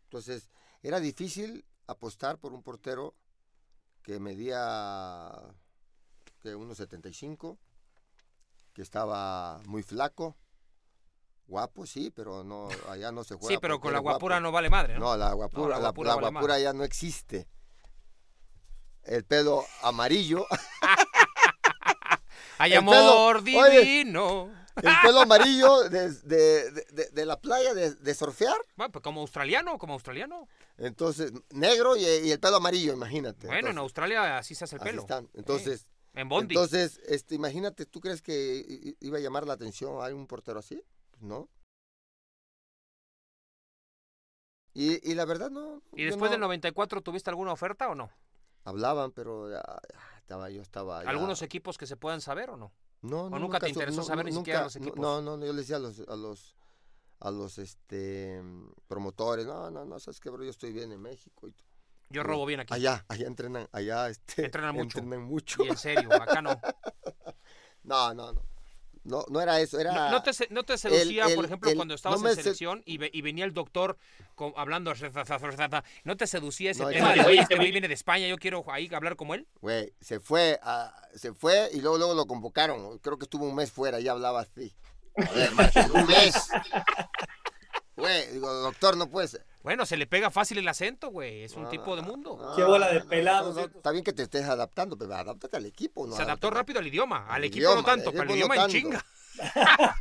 Entonces, era difícil apostar por un portero que medía que 1.75, que estaba muy flaco, guapo, sí, pero no allá no se juega. Sí, pero con la guapo. guapura no vale madre, ¿no? No, la guapura, la la, guapura la vale guapura madre. ya no existe. El pelo amarillo, Hay el amor pelo- oye. divino. el pelo amarillo de, de- de- la playa de, de surfear, Bueno, pues como australiano, como australiano. entonces negro y, y el pelo amarillo, imagínate. Bueno, en Australia así se hace el pelo. están. Entonces, En Bondi. Entonces, este, imagínate, ¿tú crees que iba a llamar la atención a un portero así? Pues no. Y, y la verdad no. ¿Y después no- del 94 tuviste alguna oferta o no? Hablaban, pero ya, ya estaba, yo estaba. ya- ¿Algunos equipos que se puedan saber o no? No, no, nunca te interesó no, saber ni siquiera nunca, los no, equipos? No, no, no, yo le decía a los, a los, a los, este, promotores, no, no, no, sabes qué, bro, yo estoy bien en México. Y, Yo robo bien aquí. Allá, allá entrenan, allá, este, Entrenan mucho. entrenan mucho. Y en serio, acá no. No, no, no, no, no era eso, era. ¿No, no te, no te seducía, el- por ejemplo, el- cuando estabas en se- selección y, ve- y venía el doctor con- hablando, ¿no te seducía ese tema de, oye, este güey viene de España, yo quiero ahí hablar como él? Güey, se fue, a- se fue y luego, luego lo convocaron. Creo que estuvo un mes fuera y hablaba así. A ver, macho, un mes. Güey, digo, doctor, no puede ser. Bueno, se le pega fácil el acento, güey, es un No, tipo de no, mundo. no, Qué bola de no, no, pelados, no, no, estos. Está bien que te estés adaptando, pero adáptate al equipo. No Se adaptó rápido al idioma, al Al equipo no idioma, tanto, el pero no idioma en tanto. chinga.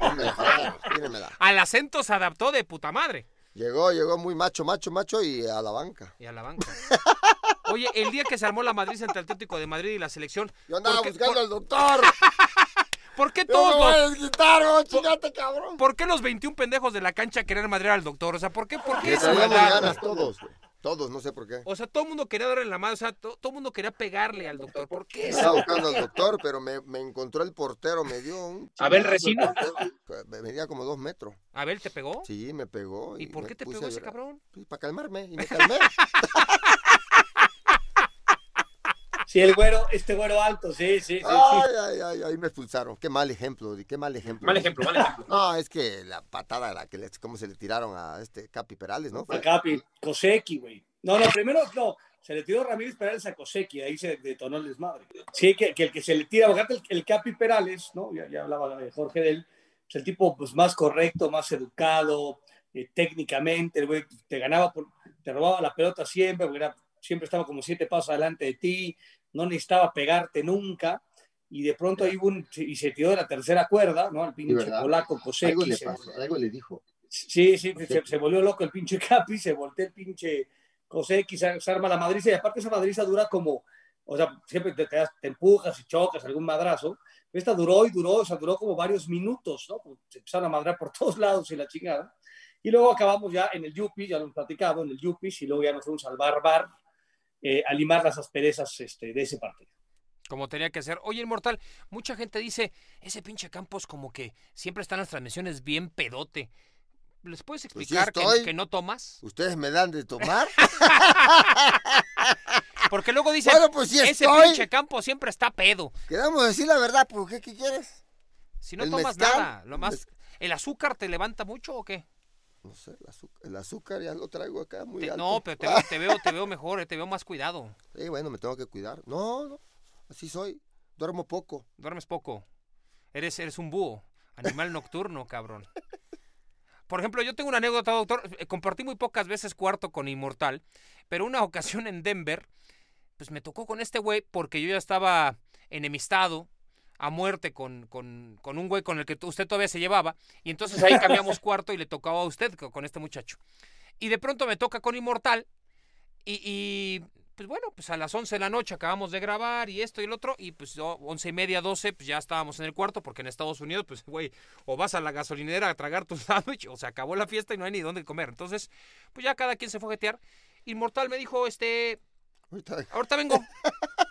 Al acento se adaptó de puta madre. Llegó, llegó muy macho, macho, macho y a la banca. Y a la banca. Oye, el día que se armó la Madrid entre el Atlético de Madrid y la selección, Yo andaba ¿por qué- buscando por- al doctor. ¿por qué todos voy los, oh, chingate, cabrón. ¿Por qué los 21 pendejos de la cancha querían madrear al doctor? O sea, ¿por qué, por qué ganas todos, güey. Todos, no sé por qué. O sea, todo el mundo quería darle la madre, o sea, to- todo el mundo quería pegarle al doctor. ¿Por qué eso? Estaba buscando al doctor, pero me, me encontró el portero, me dio un... Abel Resino. Me medía como dos metros. ¿Abel te pegó? Sí, me pegó. ¿Y por qué te pegó ese cabrón? Pues, para calmarme, y me calmé. Sí, el güero, este güero alto, sí, sí, sí. sí. ay, ay, ay, ahí me expulsaron. Qué mal ejemplo, qué mal ejemplo. Mal ejemplo, mal ejemplo. No, es que la patada, la que le, cómo se le tiraron a este Capi Perales, ¿no? A Capi, Koseki, güey. No, no, primero, no, se le tiró Ramírez Perales a Koseki, ahí se detonó el desmadre. Sí, que, que el que se le tira, el, el Capi Perales, ¿no? Ya, ya hablaba de Jorge de él, es el tipo pues, más correcto, más educado, eh, técnicamente, el güey te ganaba, por- te robaba la pelota siempre, porque era- siempre estaba como siete pasos adelante de ti, no necesitaba pegarte nunca. Y de pronto ahí hubo un, y se tiró de la tercera cuerda, ¿no? El pinche polaco Koseki. se- algo le dijo. Sí, sí, se, se volvió loco el pinche Capi, se volteó el pinche Koseki, se, se arma la madriza y aparte esa madriza dura como, o sea, siempre te, te te empujas y chocas algún madrazo. Esta duró y duró, o sea, duró como varios minutos, ¿no? Se empezaron a madrar por todos lados y la chingada. Y luego acabamos ya en el Yupi, ya lo hemos platicado, en el Yupis, y luego ya nos fuimos al bar bar eh, a limar las asperezas este, de ese partido. Como tenía que ser. Oye, Inmortal, mucha gente dice, ese pinche Campos como que siempre están las transmisiones bien pedote. ¿Les puedes sí explicar que- estoy. que, no tomas? ¿Ustedes me dan de tomar? Porque luego dicen, bueno, pues sí ese estoy. pinche Campos siempre está pedo. Quedamos a decir la verdad, pues ¿qué, qué quieres? Si no El tomas mezcal, nada, lo más... ¿El azúcar te levanta mucho o qué? No sé, el azúcar, el azúcar ya lo traigo acá muy Te- alto. no, pero te veo, te veo, te veo mejor, eh, te veo más cuidado. Sí, bueno, me tengo que cuidar. No, no, así soy. Duermo poco. Duermes poco. Eres, eres un búho. Animal nocturno, cabrón. Por ejemplo, yo tengo una anécdota, doctor. Eh, Compartí muy pocas veces cuarto con Inmortal, pero una ocasión en Denver, pues me tocó con este güey porque yo ya estaba enemistado a muerte con, con, con un güey con el que usted todavía se llevaba. Y entonces ahí cambiamos cuarto y le tocaba a usted co- con este muchacho. Y de pronto me toca con Inmortal y, y, pues bueno, pues a las 11 de la noche acabamos de grabar y esto y el otro, y pues yo, 11 y media, 12, pues ya estábamos en el cuarto, porque en Estados Unidos, pues güey, o vas a la gasolinera a tragar tu sándwich, o se acabó la fiesta y no hay ni dónde comer. Entonces, pues ya cada quien se fue a jetear. Inmortal me dijo, este, ahorita vengo.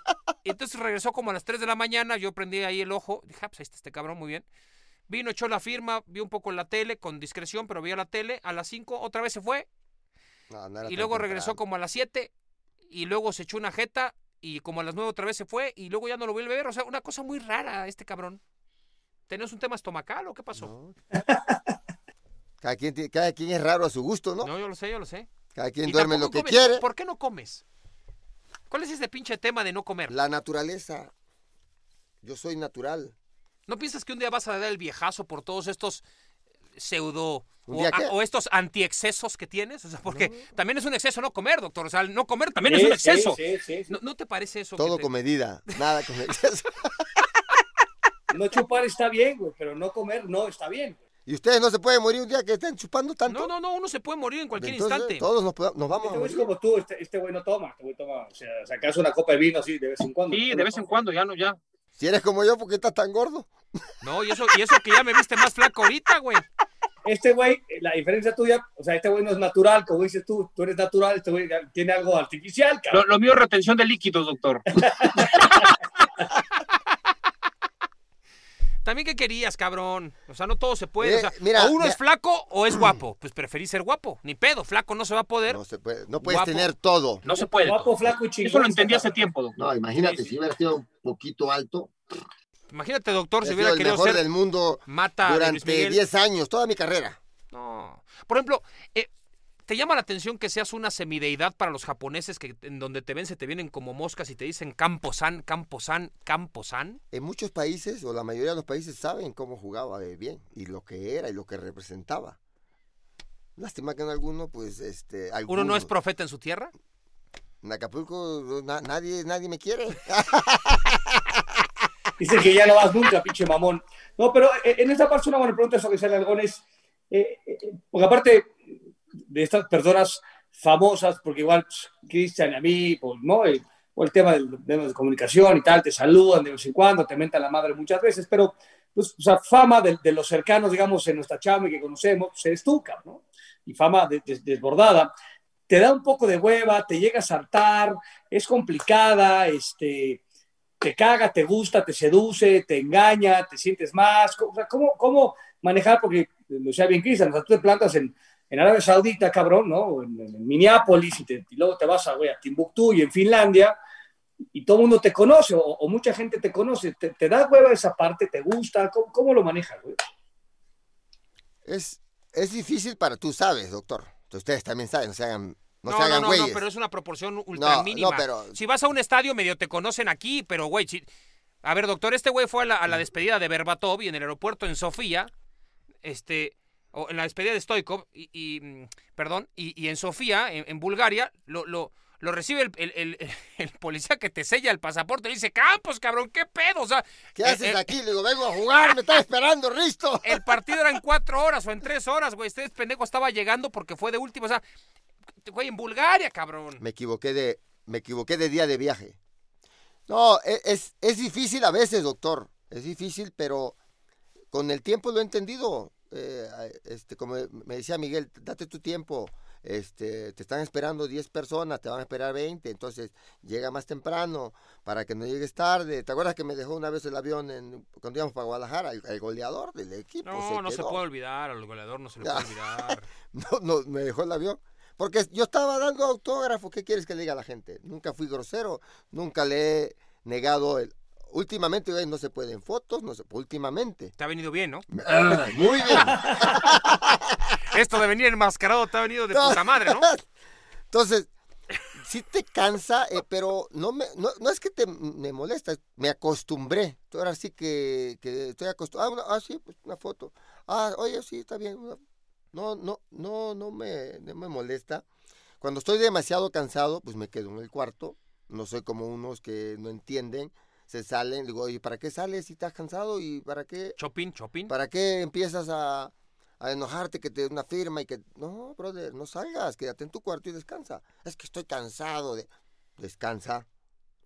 Y entonces regresó como a las 3 de la mañana, yo prendí ahí el ojo, dije, ah, pues ahí está este cabrón, muy bien. Vino, echó la firma, vio un poco la tele, con discreción, pero vio la tele. A las 5 otra vez se fue, No, no era y luego regresó como a las 7 y luego se echó una jeta y como a las 9 otra vez se fue y luego ya no lo vuelve a ver. O sea, una cosa muy rara este cabrón. ¿Tenés un tema estomacal o qué pasó? No. Cada quien, tiene- cada quien es raro a su gusto, ¿no? No, yo lo sé, yo lo sé. Cada quien duerme lo que quiere. ¿Por qué no comes? ¿Cuál es ese pinche tema de no comer? La naturaleza. Yo soy natural. ¿No piensas que un día vas a dar el viejazo por todos estos pseudo ¿Un o, a- o estos antiexcesos que tienes? O sea, porque también es un exceso no comer, doctor. O sea, no comer también es un exceso. Sí, sí. ¿No, no te parece eso? Todo que te- con medida. Nada con exceso. No chupar está bien, güey, pero no comer no está bien. Y ustedes no se pueden morir un día que estén chupando tanto. No, no, no, uno se puede morir en cualquier Entonces, instante. Todos nos, nos vamos Este a güey es como tú, este, este güey no toma, este güey toma, o sea, sacas una copa de vino así de vez en cuando. Sí, de vez en cuando, ya no, ya. Si eres como yo, ¿por qué estás tan gordo? No, y eso, y eso que ya me viste más flaco ahorita, güey. Este güey, la diferencia tuya, o sea, este güey no es natural, como dices tú, tú eres natural, este güey tiene algo artificial, cabrón. Lo, lo mío es retención de líquidos, doctor. También qué querías, cabrón. O sea, no todo se puede. Eh, o sea, mira, o uno mira. es flaco o es guapo. Pues preferí ser guapo. Ni pedo, flaco no se va a poder. No, se puede, no puedes Guapo. tener todo. No se puede. Guapo, flaco y chingón. Eso lo entendí hace tiempo, doctor. No, imagínate, Sí, sí. si hubiera sido un poquito alto, Imagínate, doctor, si hubiera el querido mejor ser del mundo mata durante Miguel. 10 años, toda mi carrera. No. Por ejemplo, eh, ¿te llama la atención que seas una semideidad para los japoneses que en donde te ven se te vienen como moscas y te dicen Camposan, Camposan, Camposan? En muchos países, o la mayoría de los países, saben cómo jugaba de bien, y lo que era, y lo que representaba. Lástima que en alguno, pues, este... ¿Uno no es profeta en su tierra? En Acapulco na- nadie, nadie me quiere. Dice que ya no vas nunca, pinche mamón. No, pero eh, en esta parte es una buena pregunta eso que sale Algones. Eh, eh, porque aparte de estas personas famosas, porque igual pues, Cristian y a mí, pues, ¿no? Eh, o el tema de medios de comunicación y tal, te saludan de vez en cuando, te mentan la madre muchas veces, pero pues, o sea, fama de, de los cercanos, digamos, en nuestra chamba y que conocemos, pues eres tú, cabrón, ¿no? Y fama de- de- desbordada. Te da un poco de hueva, te llega a saltar, es complicada, este, te caga, te gusta, te seduce, te engaña, te sientes más. O sea, ¿cómo, cómo manejar? Porque lo sea bien Cristian, o sea, tú te plantas en, en Arabia Saudita, cabrón, ¿no? En, en Minneapolis y, te- y luego te vas a, Timbuktu y en Finlandia y todo el mundo te conoce o, o mucha gente te conoce. ¿Te, te da hueva esa parte? ¿Te gusta? ¿Cómo, cómo lo manejas, güey? Es, es difícil para... Tú sabes, doctor. Ustedes también saben, no se hagan, no No, se no, hagan no, pero es una proporción ultra No, mínima. no, pero- Si vas a un estadio, medio te conocen aquí, pero güey, si... A ver, doctor, este güey fue a la, a la despedida de Berbatov y en el aeropuerto en Sofía, este, o en la despedida de Stoikov, y, y, mm, perdón, y, y en Sofía, en, en Bulgaria, lo, lo, lo recibe el, el- el- el policía que te sella el pasaporte y le dice, Campos, cabrón, ¿qué pedo? O sea, ¿Qué eh, haces eh, aquí? Le digo, vengo a jugar, me está esperando, Risto. el partido era en cuatro horas o en tres horas, güey. Este pendejo estaba llegando porque fue de último. O sea, güey, en Bulgaria, cabrón. Me equivoqué de, me equivoqué de día de viaje. No, e- es, es difícil a veces, doctor. Es difícil, pero con el tiempo lo he entendido. Eh, este, como me decía Miguel, date tu tiempo. Este, te están esperando 10 personas, te van a esperar 20, entonces llega más temprano para que no llegues tarde. ¿Te acuerdas que me dejó una vez el avión en, cuando íbamos para Guadalajara? El, el goleador del equipo. No, no se puede olvidar, al goleador no se le puede olvidar. No, no, me dejó el avión. Porque yo estaba dando autógrafo. ¿Qué quieres que le diga a la gente? Nunca fui grosero. Nunca le he negado el. Últimamente no se pueden fotos, no se últimamente. Te ha venido bien, ¿no? Ah, muy bien. Esto de venir enmascarado te ha venido de No. puta madre, ¿no? Entonces, sí te cansa, eh, pero no, me, no, no es que te, me molesta, me acostumbré. Ahora sí que, que estoy acostumbrado. Ah, una- ah, sí, pues una foto. Ah, oye, sí, está bien. No, no, no, no me, no me molesta. Cuando estoy demasiado cansado, pues me quedo en el cuarto. No soy como unos que no entienden, se salen. Digo, oye, ¿para qué sales si estás cansado? ¿Y para qué, Chopin, Chopin. para qué empiezas a, a enojarte que te dé una firma y que... No, brother, no salgas, quédate en tu cuarto y descansa. Es que estoy cansado de... Descansa.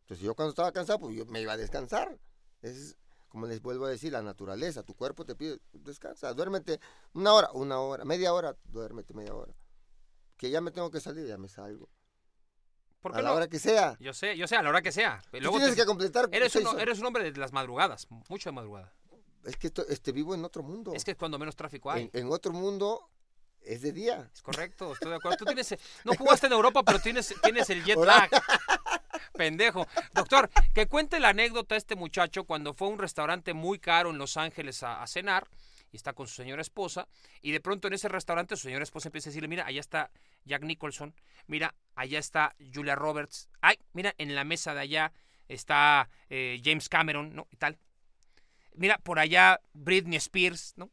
Entonces yo cuando estaba cansado, pues yo me iba a descansar. Es como les vuelvo a decir, la naturaleza. Tu cuerpo te pide, descansa, duérmete una hora, una hora, media hora, duérmete media hora. Que ya me tengo que salir, ya me salgo. ¿Por A la no? hora que sea. Yo sé, yo sé, a la hora que sea. Tú Luego tienes te- que completar eres, un, eres un hombre de las madrugadas, mucho de madrugada. Es que esto- este, vivo en otro mundo. Es que es cuando menos tráfico hay. en, en otro mundo es de día. Es correcto, estoy de acuerdo. Tú tienes, no jugaste en Europa, pero tienes, tienes el jet lag. Pendejo. Doctor, que cuente la anécdota este muchacho cuando fue a un restaurante muy caro en Los Ángeles a, a cenar y está con su señora esposa y de pronto en ese restaurante su señora esposa empieza a decirle, mira, allá está Jack Nicholson, mira, allá está Julia Roberts, ay, mira, en la mesa de allá está eh, James Cameron, ¿no? Y tal. Mira, por allá Britney Spears, ¿no?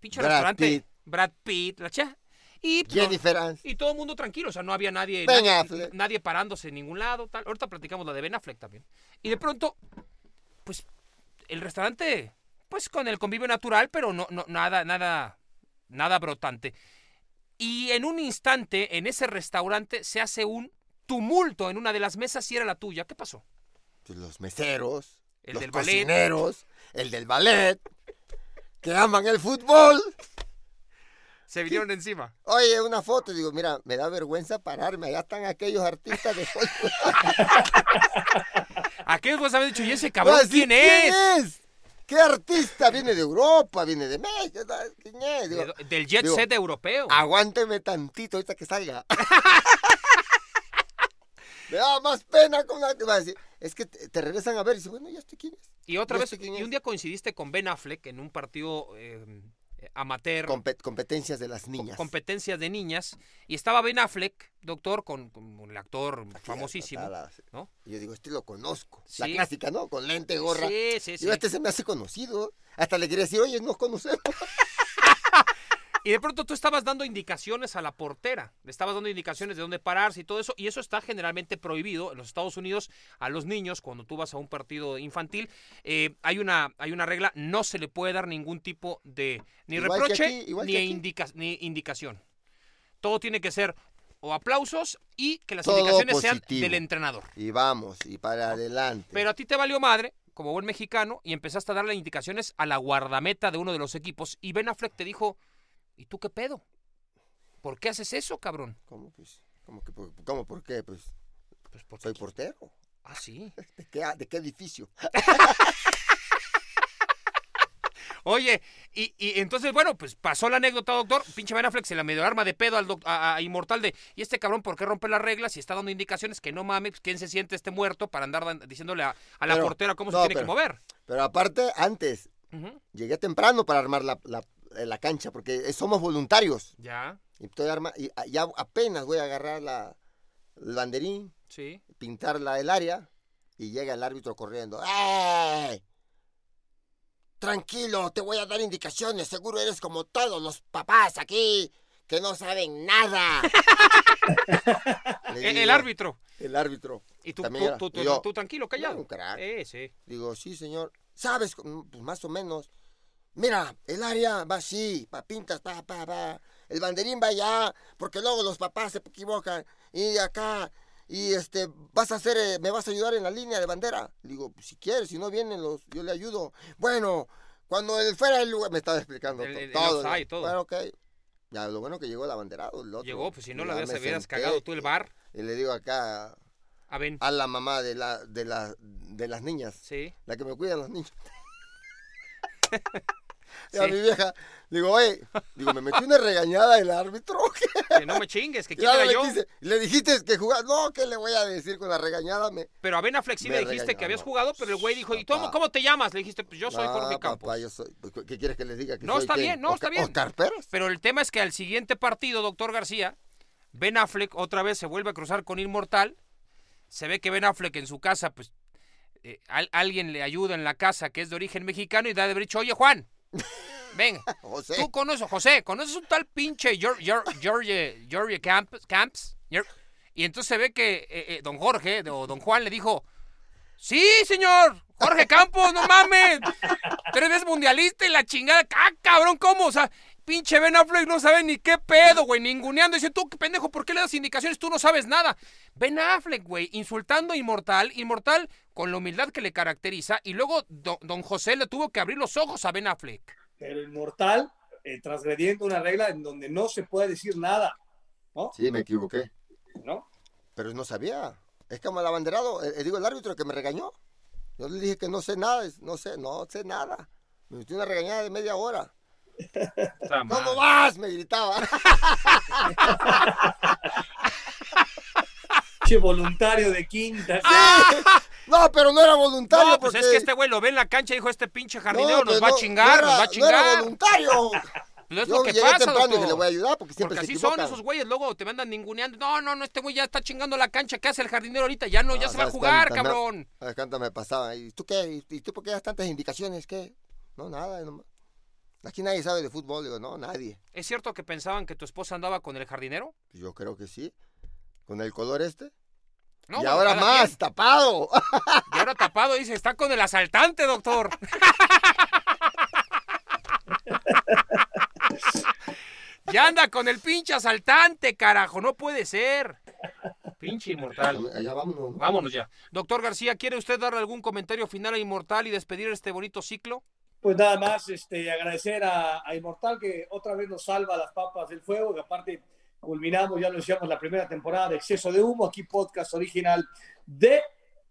Pinche Brad restaurante. Pitt. Brad Pitt, la cha. Y, pues, Jennifer Aniston. y todo el mundo tranquilo, o sea, no había nadie, Ben nadie, Affleck. nadie parándose en ningún lado, tal. Ahorita platicamos la de Ben Affleck también. Y de pronto, pues, el restaurante, pues con el convivio natural, pero no, no, nada, nada, nada brotante. Y en un instante, en ese restaurante, se hace un tumulto en una de las mesas y era la tuya. ¿Qué pasó? Pues los meseros el los del ballet. cocineros, el del ballet, que aman el fútbol. Se vinieron encima. Oye, una foto, digo, mira, me da vergüenza pararme, allá están aquellos artistas de Hollywood. Aquellos vos habían dicho, ¿y ese cabrón Voy a quién es? ¿Qué artista? Viene de Europa, viene de México, ¿quién es? Digo, Del jet digo, set europeo. aguánteme tantito ahorita que salga. me da más pena con la que va a decir. Es que te, te regresan a ver y dices, bueno, ya estoy quién es. Y otra ¿y vez, este y un día coincidiste con Ben Affleck en un partido eh, amateur, Compet- competencias de las niñas. competencias de niñas, y estaba Ben Affleck, doctor, con, con el actor famosísimo, Patadas. ¿no? Y yo digo, este lo conozco. La Sí. clásica, ¿no? Con lente, gorra. Sí, sí, sí. Este se me hace conocido. Hasta le quería decir, oye, nos conocemos. Y de pronto tú estabas dando indicaciones a la portera, le estabas dando indicaciones de dónde pararse y todo eso, y eso está generalmente prohibido en los Estados Unidos a los niños cuando tú vas a un partido infantil. eh, hay, una, hay una regla, no se le puede dar ningún tipo de ni Igual reproche aquí, ni, indica- ni indicación. Todo tiene que ser o aplausos y que las Todo indicaciones sean del entrenador. Y vamos, y para adelante. Pero a ti te valió madre, como buen mexicano, y empezaste a darle indicaciones a la guardameta de uno de los equipos. Y Ben Affleck te dijo, ¿y tú qué pedo? ¿Por qué haces eso, cabrón? ¿Cómo, pues? ¿Cómo, que, por- ¿Cómo por qué? Pues Pues porque... soy portero. Ah, sí. ¿De qué, ¿De qué edificio? Oye, y, y entonces, bueno, pues pasó la anécdota, doctor. Pinche Ben Affleck se la medio arma de pedo al a, a Inmortal de, ¿y este cabrón por qué rompe las reglas y está dando indicaciones que no mames, quién se siente este muerto para andar diciéndole a, a la Pero, portera cómo no, se tiene que mover? Pero aparte, antes, llegué temprano para armar la, la- la cancha, porque somos voluntarios. Ya, Y, estoy arma, y a- ya apenas voy a agarrar la, el banderín, sí. pintar la, el área, y llega el árbitro corriendo. ¡Ey! Tranquilo, te voy a dar indicaciones. Seguro eres como todos los papás aquí, que no saben nada. E- El, digo, árbitro. El árbitro. Y tú, tú, tú, tranquilo, callado. "No, un crack". Eh, sí. Digo, sí, señor. ¿Sabes? Mm, Pues más o menos. Mira, el área va así, pa pintas, pa, pa, pa. El banderín va allá, porque luego los papás se equivocan. Y acá, y este, vas a hacer, eh, me vas a ayudar en la línea de bandera. Le digo, pues, si quieres, si no vienen los, yo le ayudo. Bueno, cuando él fuera el lugar, me estaba explicando El- to- el- el todo. todo. Bueno, ok. Ya, lo bueno que llegó el abanderado. el otro. Llegó, pues si no lo hubieras, cagado tú el bar. Y le digo acá A Ben. a la mamá de, la, de, la, de las niñas Sí. la que me cuida a los niños. Y a mi vieja, digo, oye, digo, me metí una regañada el árbitro. Que no me chingues, que quién era yo. quise- le dijiste que jugaba. No, ¿qué le voy a decir con la regañada? Me... Pero a Ben Affleck sí Me dijiste regañó, que habías no. jugado, pero el güey dijo, ¿y tú cómo te llamas? Le dijiste, pues yo soy Jorge Campos. papá, yo soy. pues, ¿Qué quieres que les diga? ¿Que No, soy está quién? bien, no, está Oscar- bien. Oscar Pérez. Pero el tema es que al siguiente partido, doctor García, Ben Affleck otra vez se vuelve a cruzar con Inmortal. Se ve que Ben Affleck en su casa, pues, eh, al- alguien le ayuda en la casa que es de origen mexicano y da de haber dicho, oye Juan, ven, José. tú conoces, José, ¿conoces un tal pinche Geor- Geor- George, George Camps? Y entonces se ve que eh, eh, don Jorge o don Juan le dijo, sí, señor, Jorge Campos, no mames, tres veces mundialista y la chingada, ¡ah, cabrón, cómo! O sea, pinche Ben Affleck no sabe ni qué pedo, güey, ninguneando. Dice, tú, qué pendejo, ¿por qué le das indicaciones? Tú no sabes nada. Ben Affleck, güey, insultando a Inmortal, Inmortal con la humildad que le caracteriza, y luego don, don José le tuvo que abrir los ojos a Ben Affleck. Pero el mortal, eh, transgrediendo una regla en donde no se puede decir nada, ¿no? Sí, me equivoqué. ¿No? Pero no sabía. Es como el abanderado, eh, eh, digo, el árbitro que me regañó. Yo le dije que no sé nada, no sé, no sé nada. Me metí una regañada de media hora. ¿Cómo vas? Me gritaba. Che, voluntario de quinta. No, pero no era voluntario. No, pues porque... es que este güey lo ve en la cancha y dijo, este pinche jardinero No, nos pues va a chingar, no era- nos va a No era chingar. voluntario. Pues es Yo lo que llegué pasa, temprano y le voy a ayudar porque siempre Porque se así son esos güeyes, luego te mandan ninguneando. No, no, no, este güey ya está chingando la cancha. ¿Qué hace el jardinero ahorita? Ya no, ya se va a jugar, me- cabrón. ¿Sabes cuántas me pasaba? ¿Y tú qué? ¿Y tú por qué das tantas indicaciones? ¿Qué? No, nada. no- Aquí nadie sabe de fútbol. Digo, no, nadie. ¿Es cierto que pensaban que tu esposa andaba con el jardinero? Yo creo que sí. Con el color este. No, y ahora más, quien. tapado. Y ahora tapado dice, está con el asaltante, doctor. ya anda con el pinche asaltante, carajo, no puede ser. Pinche inmortal. Allá vámonos. Vámonos ya. Doctor García, ¿quiere usted dar algún comentario final a Inmortal y despedir este bonito ciclo? Pues nada más este, agradecer a, a Inmortal que otra vez nos salva las papas del fuego, que aparte culminamos, ya lo decíamos, la primera temporada de Exceso de Humo, aquí podcast original de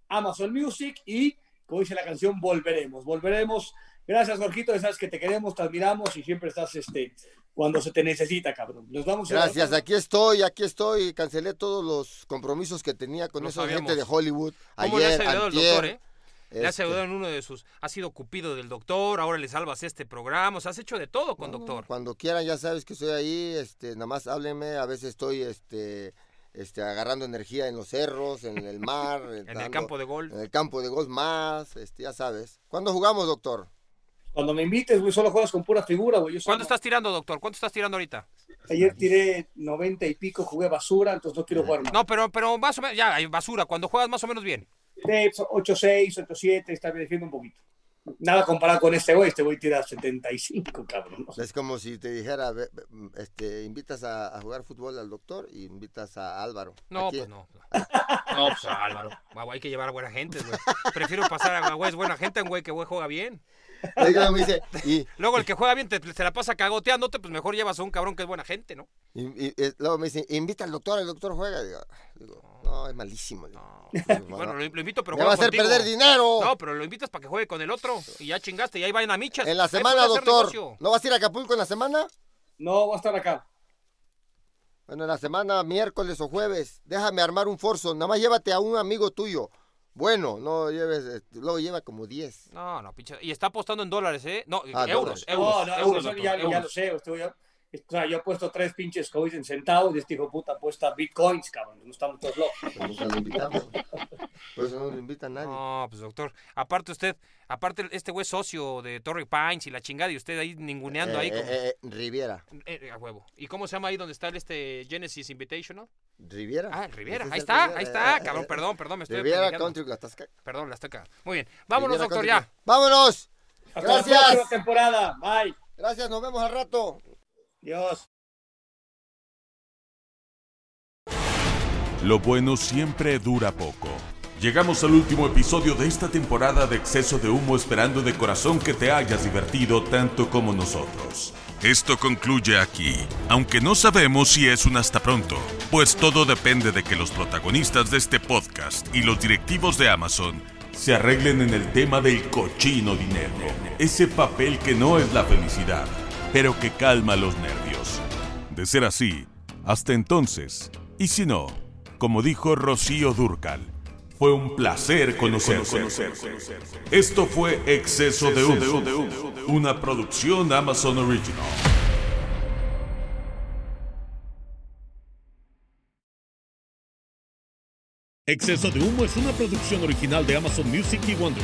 Amazon Music y, como dice la canción, volveremos, volveremos. Gracias, Jorgito, ya sabes que te queremos, te admiramos y siempre estás este, cuando se te necesita, cabrón. Nos vamos a Gracias, aquí estoy, aquí estoy. Cancelé todos los compromisos que tenía con esa sabíamos. gente de Hollywood. ¿Cómo le has Ayer, antier, doctor, eh? Le has este, ayudado en uno de sus. Has sido cupido del doctor, ahora le salvas este programa. O sea, has hecho de todo con no, doctor. Cuando quieran, ya sabes que estoy ahí. Este, nada más háblenme. A veces estoy este, este, agarrando energía en los cerros, en el mar. En el campo de golf. En el campo de golf más, este, ya sabes. ¿Cuándo jugamos, doctor? Cuando me invites, güey, solo juegas con pura figura, güey. Solo- ¿Cuánto estás tirando, doctor? ¿Cuánto estás tirando ahorita? Ayer tiré 90 y pico, jugué basura, entonces no quiero jugar más. No, pero, pero más o menos, ya, hay basura. Cuando juegas más o menos bien. 8-6, 8-7, está me defiendo un poquito. Nada comparado con este güey, este güey tira 75, cabrón. Es como si te dijera, este, invitas a, a jugar fútbol al doctor y invitas a Álvaro. No, Aquí- pues no. No, pues Álvaro. Guau, hay que llevar a buena gente, güey. Prefiero pasar a güey, es buena gente a un güey que güey juega bien. Oiga, me dice, y, Luego el que juega bien te, se la pasa cagoteándote, pues mejor llevas a un cabrón que es buena gente, ¿no? y- y- y luego me dice, invita al doctor, el doctor juega. Digo, digo, no, es malísimo. No. Bueno, no. lo, lo invito, pero me va a hacer contigo. perder dinero. No, pero lo invitas para que juegue con el otro. Y ya chingaste, y ahí vayan a michas. en la semana, doctor. ¿No vas a ir a Acapulco en la semana? No, voy a estar acá. Bueno, en la semana, miércoles o jueves, déjame armar un forzo. Nada más llévate a un amigo tuyo. Bueno, no lleves, este, luego lleva como 10. No, no, pinche. Y está apostando en dólares, ¿eh? No, Ah, euros, dólares. euros. No, no, euros, doctor, ya, ya euros. lo sé. Usted, ya- o sea, yo he puesto tres pinches COVID en centavos y este hijo puta apuesta bitcoins, cabrón. No estamos todos locos. Pues nunca lo invitamos. Por eso no lo invita a nadie. No, pues doctor, aparte usted, aparte este güey socio de Torrey Pines y la chingada y usted ahí ninguneando ahí Eh, como... eh, eh, Riviera. Eh, a huevo. ¿Y cómo se llama ahí donde está el este Genesis Invitational? Riviera. Ah, Riviera. Ahí está, Riviera, ahí está. eh, Cabrón, eh, perdón, perdón, me estoy Riviera. Country Club, estás Perdón, la estoy cagando. Muy bien. Vámonos, Riviera doctor, Country ya. ¡Vámonos! Hasta Gracias. la próxima temporada. Bye. Gracias, nos vemos al rato. Dios. Lo bueno siempre dura poco. Llegamos al último episodio de esta temporada de Exceso de Humo esperando de corazón que te hayas divertido tanto como nosotros. Esto concluye aquí, aunque no sabemos si es un hasta pronto, pues todo depende de que los protagonistas de este podcast y los directivos de Amazon se arreglen en el tema del cochino dinero, ese papel que no es la felicidad, pero que calma los nervios. De ser así, hasta entonces, y si no, como dijo Rocío Durcal, fue un placer conocerse. Esto fue Exceso de Humo, una producción Amazon Original. Exceso de Humo es una producción original de Amazon Music y Wondery,